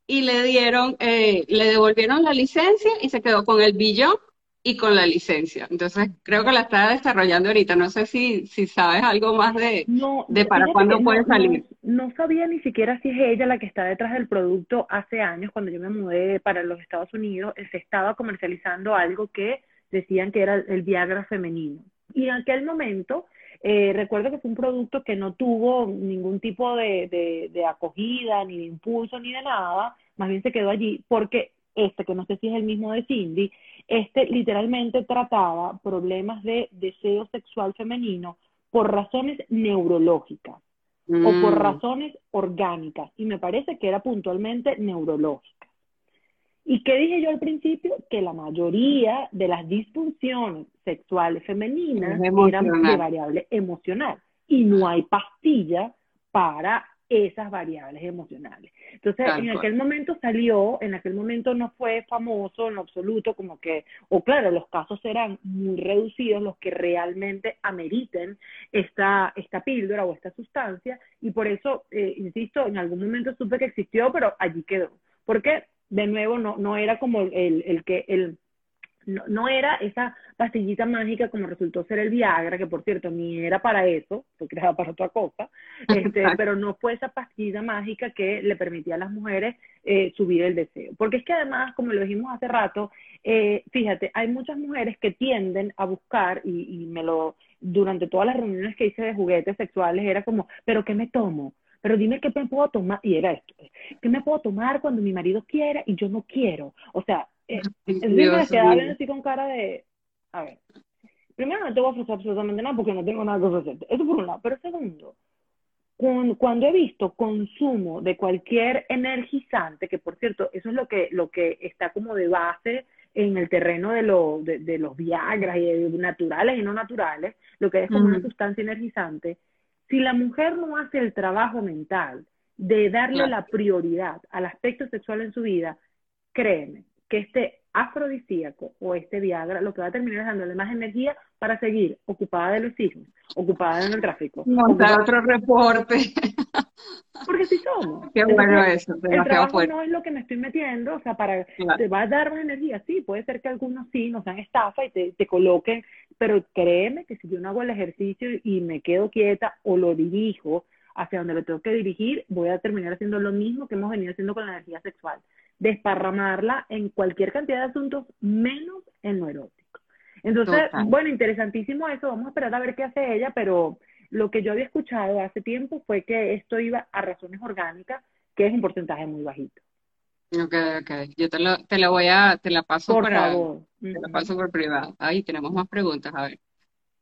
y le dieron, eh, le devolvieron la licencia y se quedó con el billón y con la licencia. Entonces, creo que la está desarrollando ahorita. No sé si, si sabes algo más de, de para cuándo puede salir. No, sabía ni siquiera si es ella la que está detrás del producto. Hace años, cuando yo me mudé para los Estados Unidos, se estaba comercializando algo que decían que era el Viagra femenino. Y en aquel momento Eh, recuerdo que fue un producto que no tuvo ningún tipo de, de, acogida, ni de impulso, ni de nada, más bien se quedó allí, porque este, que no sé si es el mismo de Cindy, este literalmente trataba problemas de deseo sexual femenino por razones neurológicas o por mm. razones orgánicas, y me parece que era puntualmente neurológica. ¿Y qué dije yo al principio? Que la mayoría de las disfunciones sexuales femeninas eran de variable emocional y no hay pastilla para esas variables emocionales. Entonces, en aquel momento salió, en aquel momento no fue famoso en absoluto, como que, o claro, los casos serán muy reducidos los que realmente ameriten esta, esta píldora o esta sustancia, y por eso, eh, insisto, en algún momento supe que existió, pero allí quedó. Porque de nuevo no, no era como el, el que el no, no, era esa pastillita mágica como resultó ser el Viagra, que por cierto ni era para eso, porque era para otra cosa, [laughs] este, pero no fue esa pastilla mágica que le permitía a las mujeres eh, subir el deseo. Porque es que además, como lo dijimos hace rato, eh, fíjate, hay muchas mujeres que tienden a buscar, y, y me lo, durante todas las reuniones que hice de juguetes sexuales, era como, pero ¿qué me tomo? Pero dime qué me puedo tomar, y era esto, qué me puedo tomar cuando mi marido quiera y yo no quiero. O sea, eh, es que así con cara de, a ver, primero no te voy a ofrecer absolutamente nada porque no tengo nada que ofrecerte, eso por un lado, pero segundo, cuando he visto consumo de cualquier energizante, que por cierto, eso es lo que, lo que está como de base en el terreno de, lo, de, los Viagras y de naturales y no naturales, lo que es como una sustancia energizante, si la mujer no hace el trabajo mental de darle la prioridad al aspecto sexual en su vida, créeme que este afrodisíaco o este Viagra lo que va a terminar es dándole más energía para seguir ocupada de los hijos, ocupada en el tráfico. Montar otro reporte. [laughs] Porque si somos. Qué bueno eso. El trabajo no es lo que me estoy metiendo, o sea, para te va a dar más energía, sí, puede ser que algunos sí nos dan estafa y te, te coloquen, pero créeme que si yo no hago el ejercicio y me quedo quieta o lo dirijo hacia donde lo tengo que dirigir, voy a terminar haciendo lo mismo que hemos venido haciendo con la energía sexual, desparramarla en cualquier cantidad de asuntos menos en lo erótico. Entonces, bueno, interesantísimo eso, vamos a esperar a ver qué hace ella, pero lo que yo había escuchado hace tiempo fue que esto iba a razones orgánicas, que es un porcentaje muy bajito. Ok, ok. Yo te lo, te voy a, te la paso por favor. te la paso por privado. Ahí tenemos más preguntas, a ver.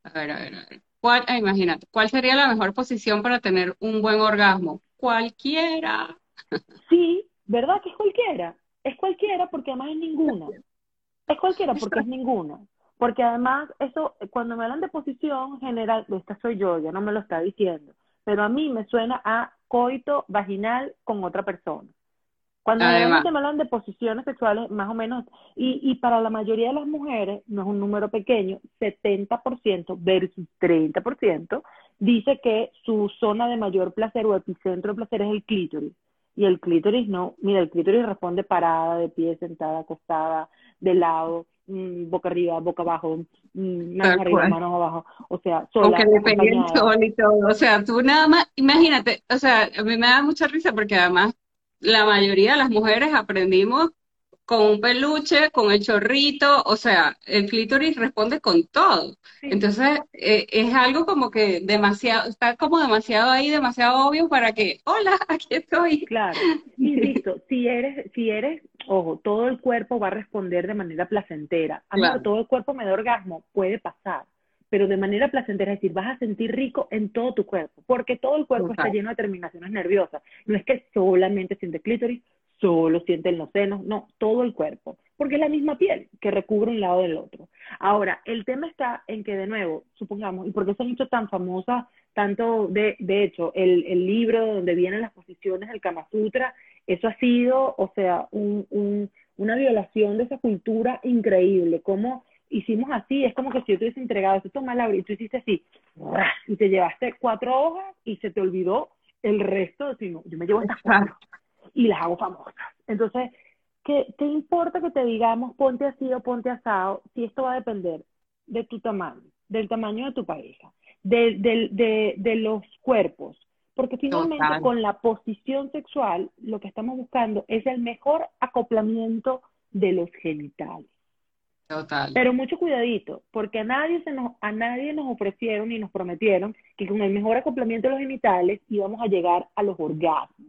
A ver, a ver, a ver. ¿Cuál, ah, imagínate, ¿cuál sería la mejor posición para tener un buen orgasmo? Cualquiera. Sí, ¿verdad que es cualquiera? Es cualquiera porque además es ninguna. Es cualquiera porque es ninguna. Porque además, eso, cuando me hablan de posición general, esta soy yo, ya no me lo está diciendo, pero a mí me suena a coito vaginal con otra persona. Cuando me hablan de posiciones sexuales, más o menos, y, y para la mayoría de las mujeres, no es un número pequeño, 70% versus 30%, dice que su zona de mayor placer o epicentro de placer es el clítoris. Y el clítoris no, mira, el clítoris responde parada, de pie, sentada, acostada, de lado, Mm, boca arriba, boca abajo, mm, manos arriba, manos abajo, o sea, sola, sol y todo, o sea, tú nada más, imagínate, o sea, a mí me da mucha risa porque además la mayoría de las mujeres aprendimos con un peluche, con el chorrito, o sea, el clítoris responde con todo. Entonces, eh, es algo como que demasiado, está como demasiado ahí, demasiado obvio para que, hola, [laughs] aquí estoy. Claro, y listo, si eres, si eres, ojo, todo el cuerpo va a responder de manera placentera. A mí todo el cuerpo me da orgasmo, puede pasar, pero de manera placentera, es decir, vas a sentir rico en todo tu cuerpo, porque todo el cuerpo está lleno de terminaciones nerviosas. No es que solamente siente clítoris, solo sienten los senos, no, todo el cuerpo, porque es la misma piel que recubre un lado del otro. Ahora, el tema está en que, de nuevo, supongamos, y por qué se han hecho tan famosas, tanto de, de hecho, el, el libro donde vienen las posiciones del Kama Sutra, eso ha sido, o sea, un, un, una violación de esa cultura increíble, como hicimos así, es como que si yo te hubiese entregado, esto toma la y tú hiciste así, y te llevaste cuatro hojas y se te olvidó el resto, sino yo me llevo estas cuatro y las hago famosas. Entonces, ¿qué, ¿qué importa que te digamos ponte así o ponte asado si esto va a depender de tu tamaño, del tamaño de tu pareja, de, de, de, los cuerpos? Porque finalmente con la posición sexual lo que estamos buscando es el mejor acoplamiento de los genitales. Total. Pero mucho cuidadito, porque a nadie, se nos, a nadie nos ofrecieron ni nos prometieron que con el mejor acoplamiento de los genitales íbamos a llegar a los orgasmos.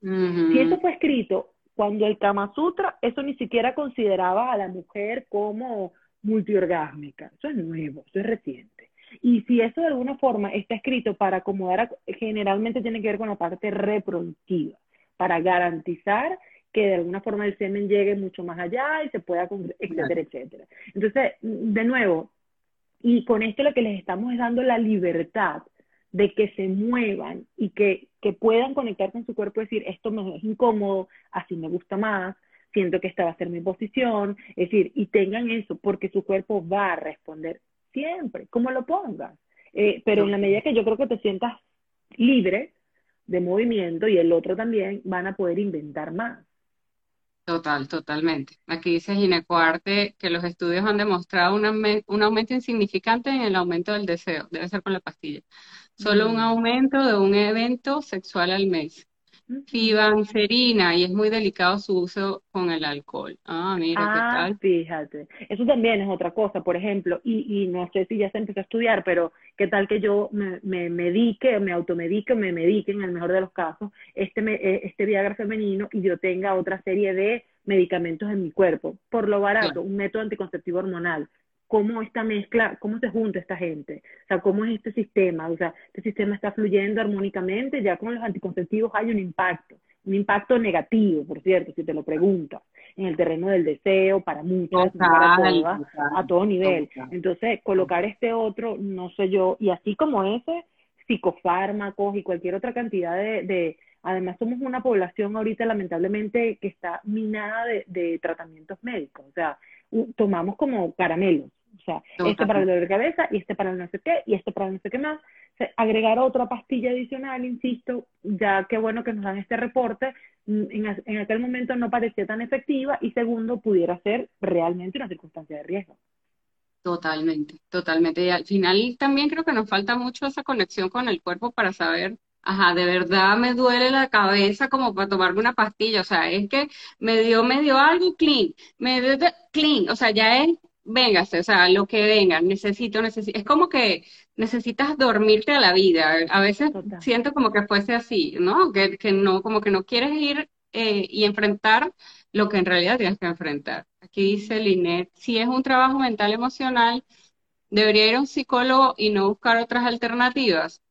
Si eso fue escrito cuando el Kama Sutra, eso ni siquiera consideraba a la mujer como multiorgásmica. Eso es nuevo, eso es reciente. Y si eso de alguna forma está escrito para acomodar, generalmente tiene que ver con la parte reproductiva, para garantizar que de alguna forma el semen llegue mucho más allá y se pueda, etcétera, etcétera. Entonces, de nuevo, y con esto lo que les estamos es dando la libertad de que se muevan y que, que puedan conectar con su cuerpo y decir, esto me es incómodo, así me gusta más, siento que esta va a ser mi posición, es decir, y tengan eso, porque su cuerpo va a responder siempre, como lo pongas. Eh, pero en la medida que yo creo que te sientas libre de movimiento y el otro también, van a poder inventar más. Total, totalmente. Aquí dice Ginecoarte que los estudios han demostrado un, aumento insignificante en el aumento del deseo, debe ser con la pastilla. Solo un mm. aumento de un evento sexual al mes. Fibancerina, y es muy delicado su uso con el alcohol. Ah, mira, ¿qué ah, tal? fíjate. Eso también es otra cosa, por ejemplo, y, y no sé si ya se empezó a estudiar, pero qué tal que yo me, me medique, me automedique, me medique en el mejor de los casos, este, me, eh, este Viagra femenino y yo tenga otra serie de medicamentos en mi cuerpo, por lo barato, un método anticonceptivo hormonal, cómo esta mezcla, cómo se junta esta gente, o sea, cómo es este sistema, o sea, este sistema está fluyendo armónicamente, ya con los anticonceptivos hay un impacto, un impacto negativo, por cierto, si te lo preguntas, en el terreno del deseo, para muchas, para todas, a todo nivel. Entonces, colocar este otro, no sé yo, y así como ese, psicofármacos y cualquier otra cantidad de, de además somos una población ahorita lamentablemente que está minada de, de tratamientos médicos, o sea, tomamos como caramelos, o sea, este para el dolor de cabeza y este para el no sé qué y este para el no sé qué más. agregar otra pastilla adicional, insisto, ya que bueno que nos dan este reporte, mm, en, en aquel momento no parecía tan efectiva y segundo, pudiera ser realmente una circunstancia de riesgo. Totalmente, totalmente. Y al final también creo que nos falta mucho esa conexión con el cuerpo para saber, ajá, de verdad me duele la cabeza como para tomarme una pastilla. O sea, es que me dio, me dio algo clean, me dio clean. O sea, ya es véngase, o sea, lo que venga, necesito, necesito, es como que necesitas dormirte a la vida. A veces siento como que fuese así, ¿no? Que, que no, como que no quieres ir eh, y enfrentar lo que en realidad tienes que enfrentar. Aquí dice Linet, si es un trabajo mental emocional, ¿debería ir a un psicólogo y no buscar otras alternativas?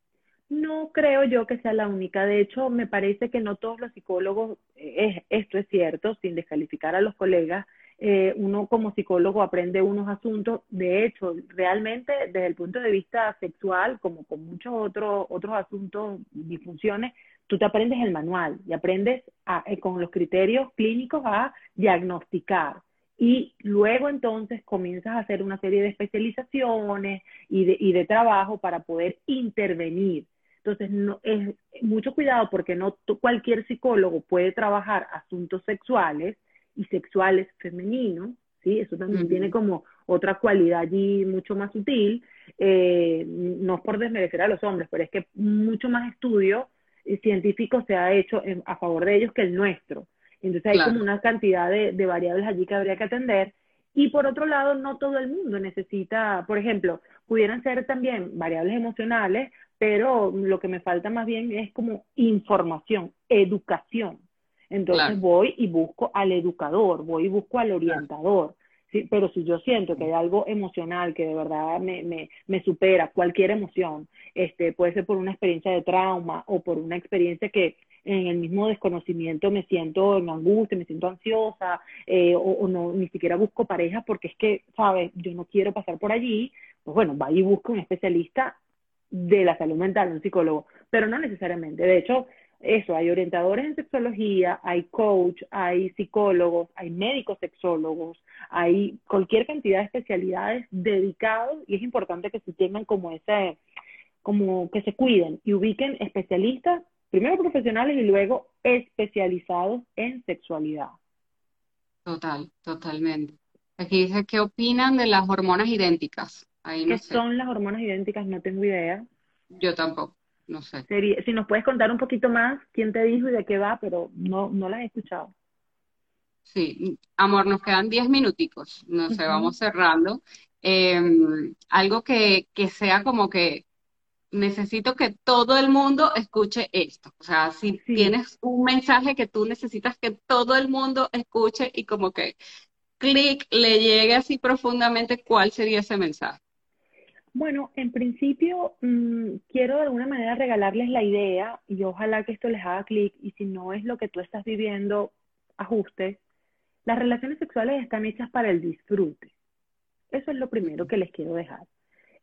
No creo yo que sea la única. De hecho, me parece que no todos los psicólogos, eh, esto es cierto, sin descalificar a los colegas, eh, uno como psicólogo aprende unos asuntos, de hecho, realmente desde el punto de vista sexual, como con muchos otros otros asuntos, disfunciones, tú te aprendes el manual y aprendes eh, con los criterios clínicos a diagnosticar. Y luego entonces comienzas a hacer una serie de especializaciones y de, y de trabajo para poder intervenir. Entonces, no, es mucho cuidado porque no cualquier psicólogo puede trabajar asuntos sexuales, y sexuales femeninos, ¿sí? Eso también tiene como otra cualidad allí mucho más sutil, eh, no es por desmerecer a los hombres, pero es que mucho más estudio científico se ha hecho a favor de ellos que el nuestro. Entonces hay como una cantidad de, de variables allí que habría que atender. Y por otro lado, no todo el mundo necesita, por ejemplo, pudieran ser también variables emocionales, pero lo que me falta más bien es como información, educación. Entonces voy y busco al educador, voy y busco al orientador. Sí, pero si yo siento que hay algo emocional que de verdad me, me, me supera cualquier emoción, este, puede ser por una experiencia de trauma o por una experiencia que en el mismo desconocimiento me siento en angustia, me siento ansiosa, eh, o, no, ni siquiera busco pareja porque es que, ¿sabes? Yo no quiero pasar por allí, pues bueno, va y busca un especialista de la salud mental, un psicólogo, pero no necesariamente. De hecho, eso, hay orientadores en sexología, hay coach, hay psicólogos, hay médicos sexólogos, hay cualquier cantidad de especialidades dedicados y es importante que se tengan como ese, como que se cuiden y ubiquen especialistas, primero profesionales y luego especializados en sexualidad. Total, totalmente. Aquí dice, ¿qué opinan de las hormonas idénticas? Ahí ¿Qué son las hormonas idénticas? No tengo idea. Yo tampoco. No sé. si nos puedes contar un poquito más quién te dijo y de qué va, pero no, no las he escuchado. Sí, amor, nos quedan 10 minuticos, no sé, vamos cerrando. Em, algo que, que sea como que necesito que todo el mundo escuche esto. O sea, si tienes un mensaje que tú necesitas que todo el mundo escuche y como que clic le llegue así profundamente, ¿cuál sería ese mensaje? Bueno, en principio mm, quiero de alguna manera regalarles la idea y ojalá que esto les haga clic y si no es lo que tú estás viviendo, ajuste. Las relaciones sexuales están hechas para el disfrute. Eso es lo primero que les quiero dejar.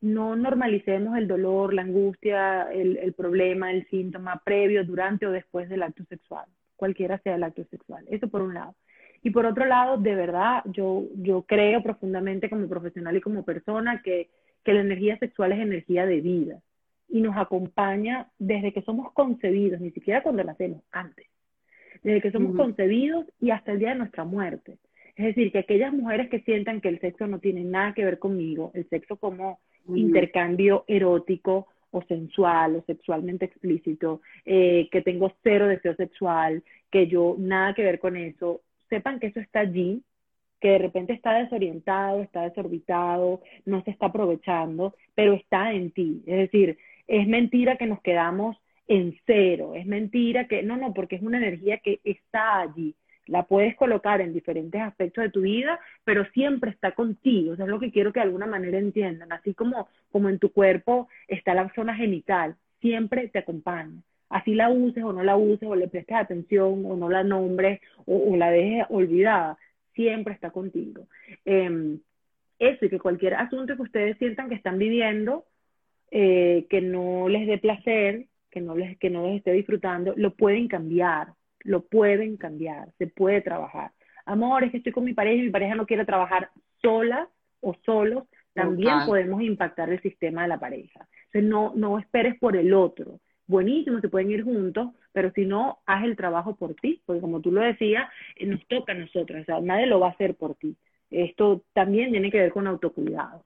No normalicemos el dolor, la angustia, el, el problema, el síntoma previo, durante o después del acto sexual, cualquiera sea el acto sexual. Eso por un lado. Y por otro lado, de verdad, yo, yo creo profundamente como profesional y como persona que que la energía sexual es energía de vida y nos acompaña desde que somos concebidos, ni siquiera cuando nacemos, antes, desde que somos concebidos y hasta el día de nuestra muerte. Es decir, que aquellas mujeres que sientan que el sexo no tiene nada que ver conmigo, el sexo como intercambio erótico o sensual o sexualmente explícito, eh, que tengo cero deseo sexual, que yo nada que ver con eso, sepan que eso está allí que de repente está desorientado, está desorbitado, no se está aprovechando, pero está en ti. Es decir, es mentira que nos quedamos en cero, es mentira que, no, no, porque es una energía que está allí. La puedes colocar en diferentes aspectos de tu vida, pero siempre está contigo. Eso es lo que quiero que de alguna manera entiendan. Así como, como en tu cuerpo está la zona genital, siempre te acompaña. Así la uses o no la uses, o le prestes atención, o no la nombres, o, la dejes olvidada siempre está contigo. Em, eso y que cualquier asunto que ustedes sientan que están viviendo, eh, que no les dé placer, que no les, que no les esté disfrutando, lo pueden cambiar, lo pueden cambiar, se puede trabajar. Amor, es que estoy con mi pareja y mi pareja no quiere trabajar sola o solos, también podemos impactar el sistema de la pareja. Entonces, no, no esperes por el otro. Buenísimo, se pueden ir juntos, pero si no, haz el trabajo por ti, porque como tú lo decías, eh, nos toca a nosotros, o sea, nadie lo va a hacer por ti. Esto también tiene que ver con autocuidado.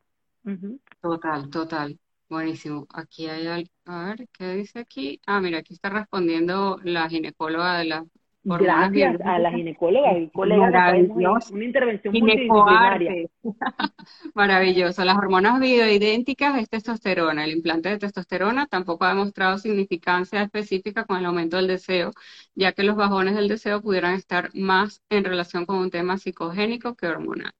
Total, total. Buenísimo. Aquí hay algo, a ver, ¿qué dice aquí? Ah, mira, aquí está respondiendo la ginecóloga de la Gracias a la ginecóloga y [laughs] colega una intervención multidisciplinaria. [laughs] Maravilloso. Las hormonas bioidénticas es testosterona. El implante de testosterona tampoco ha demostrado significancia específica con el aumento del deseo, ya que los bajones del deseo pudieran estar más en relación con un tema psicogénico que hormonal.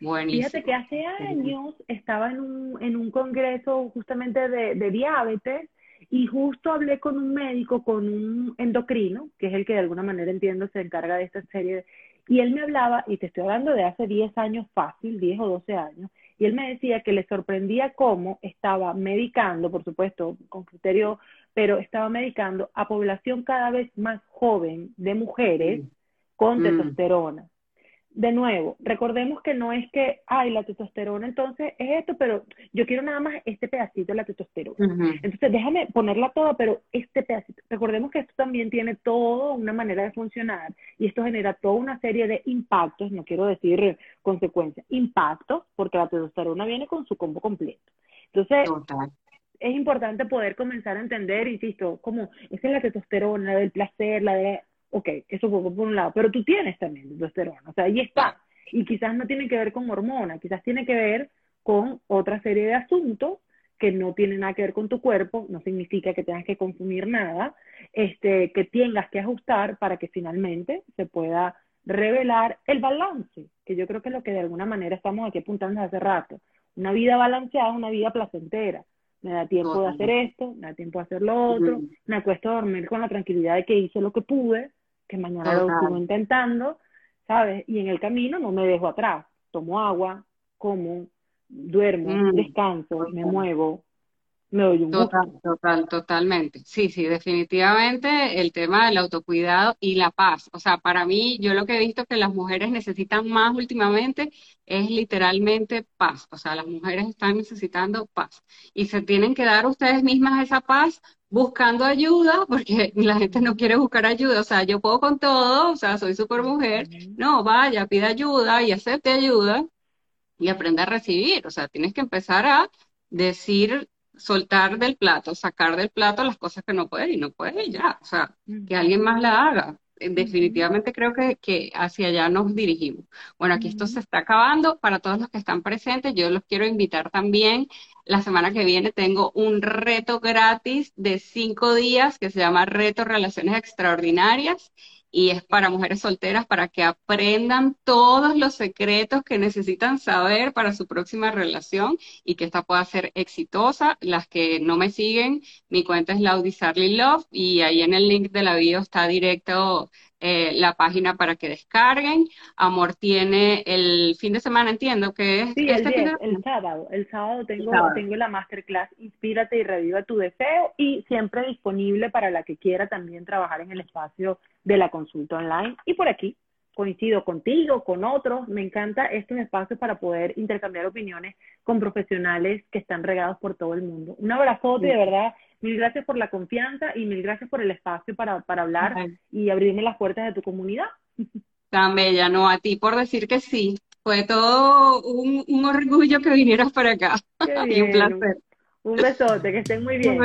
Buenísimo. Fíjate que hace años estaba en un, en un congreso justamente de, de diabetes y justo hablé con un médico, con un endocrino, que es el que de alguna manera entiendo se encarga de esta serie, y él me hablaba, y te estoy hablando de hace 10 años fácil, 10 o 12 años, y él me decía que le sorprendía cómo estaba medicando, por supuesto, con criterio, pero estaba medicando a población cada vez más joven de mujeres con mm. testosterona de nuevo, recordemos que no es que, ay, la testosterona entonces es esto, pero yo quiero nada más este pedacito de la testosterona. Entonces, déjame ponerla toda, pero este pedacito. Recordemos que esto también tiene toda una manera de funcionar y esto genera toda una serie de impactos, no quiero decir consecuencias, impactos, porque la testosterona viene con su combo completo. Entonces, es importante poder comenzar a entender, insisto, como esa es la testosterona, la del placer, la de ok, eso por, por un lado, pero tú tienes también testosterona, o sea, ahí está. Y quizás no tiene que ver con hormonas, quizás tiene que ver con otra serie de asuntos que no tienen nada que ver con tu cuerpo, no significa que tengas que consumir nada, este, que tengas que ajustar para que finalmente se pueda revelar el balance, que yo creo que es lo que de alguna manera estamos aquí apuntando hace rato. Una vida balanceada una vida placentera. Me da tiempo de hacer esto, me da tiempo de hacer lo otro, me acuesto a dormir con la tranquilidad de que hice lo que pude, que mañana lo sigo intentando, ¿sabes? Y en el camino no me dejo atrás. Tomo agua, como, duermo, mm. descanso, me muevo, me doy un Total, total, totalmente. Sí, sí, definitivamente el tema del autocuidado y la paz. O sea, para mí, yo lo que he visto que las mujeres necesitan más últimamente es literalmente paz. O sea, las mujeres están necesitando paz. Y se tienen que dar ustedes mismas esa paz buscando ayuda, porque [laughs] la gente no quiere buscar ayuda, o sea, yo puedo con todo, o sea, soy super mujer, no, vaya, pide ayuda y acepte ayuda y aprenda a recibir, o sea, tienes que empezar a decir, soltar del plato, sacar del plato las cosas que no puedes y no puedes ya, o sea, que alguien más la haga, definitivamente creo que, que, hacia allá nos dirigimos. Bueno, aquí esto se está acabando. Para todos los que están presentes, yo los quiero invitar también. La semana que viene tengo un reto gratis de cinco días que se llama Reto Relaciones Extraordinarias y es para mujeres solteras para que aprendan todos los secretos que necesitan saber para su próxima relación y que esta pueda ser exitosa. Las que no me siguen, mi cuenta es Laudi Love y ahí en el link de la bio está directo eh, la página para que descarguen. Amor tiene el fin de semana, entiendo que es sí, este el, el sábado. El sábado tengo, tengo la masterclass Inspírate y reviva tu deseo y siempre disponible para la que quiera también trabajar en el espacio de la consulta online. Y por aquí coincido contigo, con otros. Me encanta estos espacios para poder intercambiar opiniones con profesionales que están regados por todo el mundo. Un abrazote, de verdad. Mil gracias por la confianza y mil gracias por el espacio para, para hablar y abrirme las puertas de tu comunidad. Tan bella, no, a ti por decir que sí. Fue todo un, un orgullo que vinieras para acá. [laughs] y un placer. Un besote, que estén muy bien.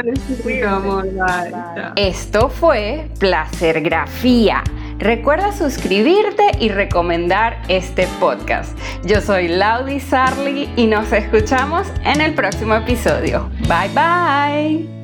Esto fue Placergrafía. Recuerda suscribirte y recomendar este podcast. Yo soy Laudi Sarli y nos escuchamos en el próximo episodio. Bye bye.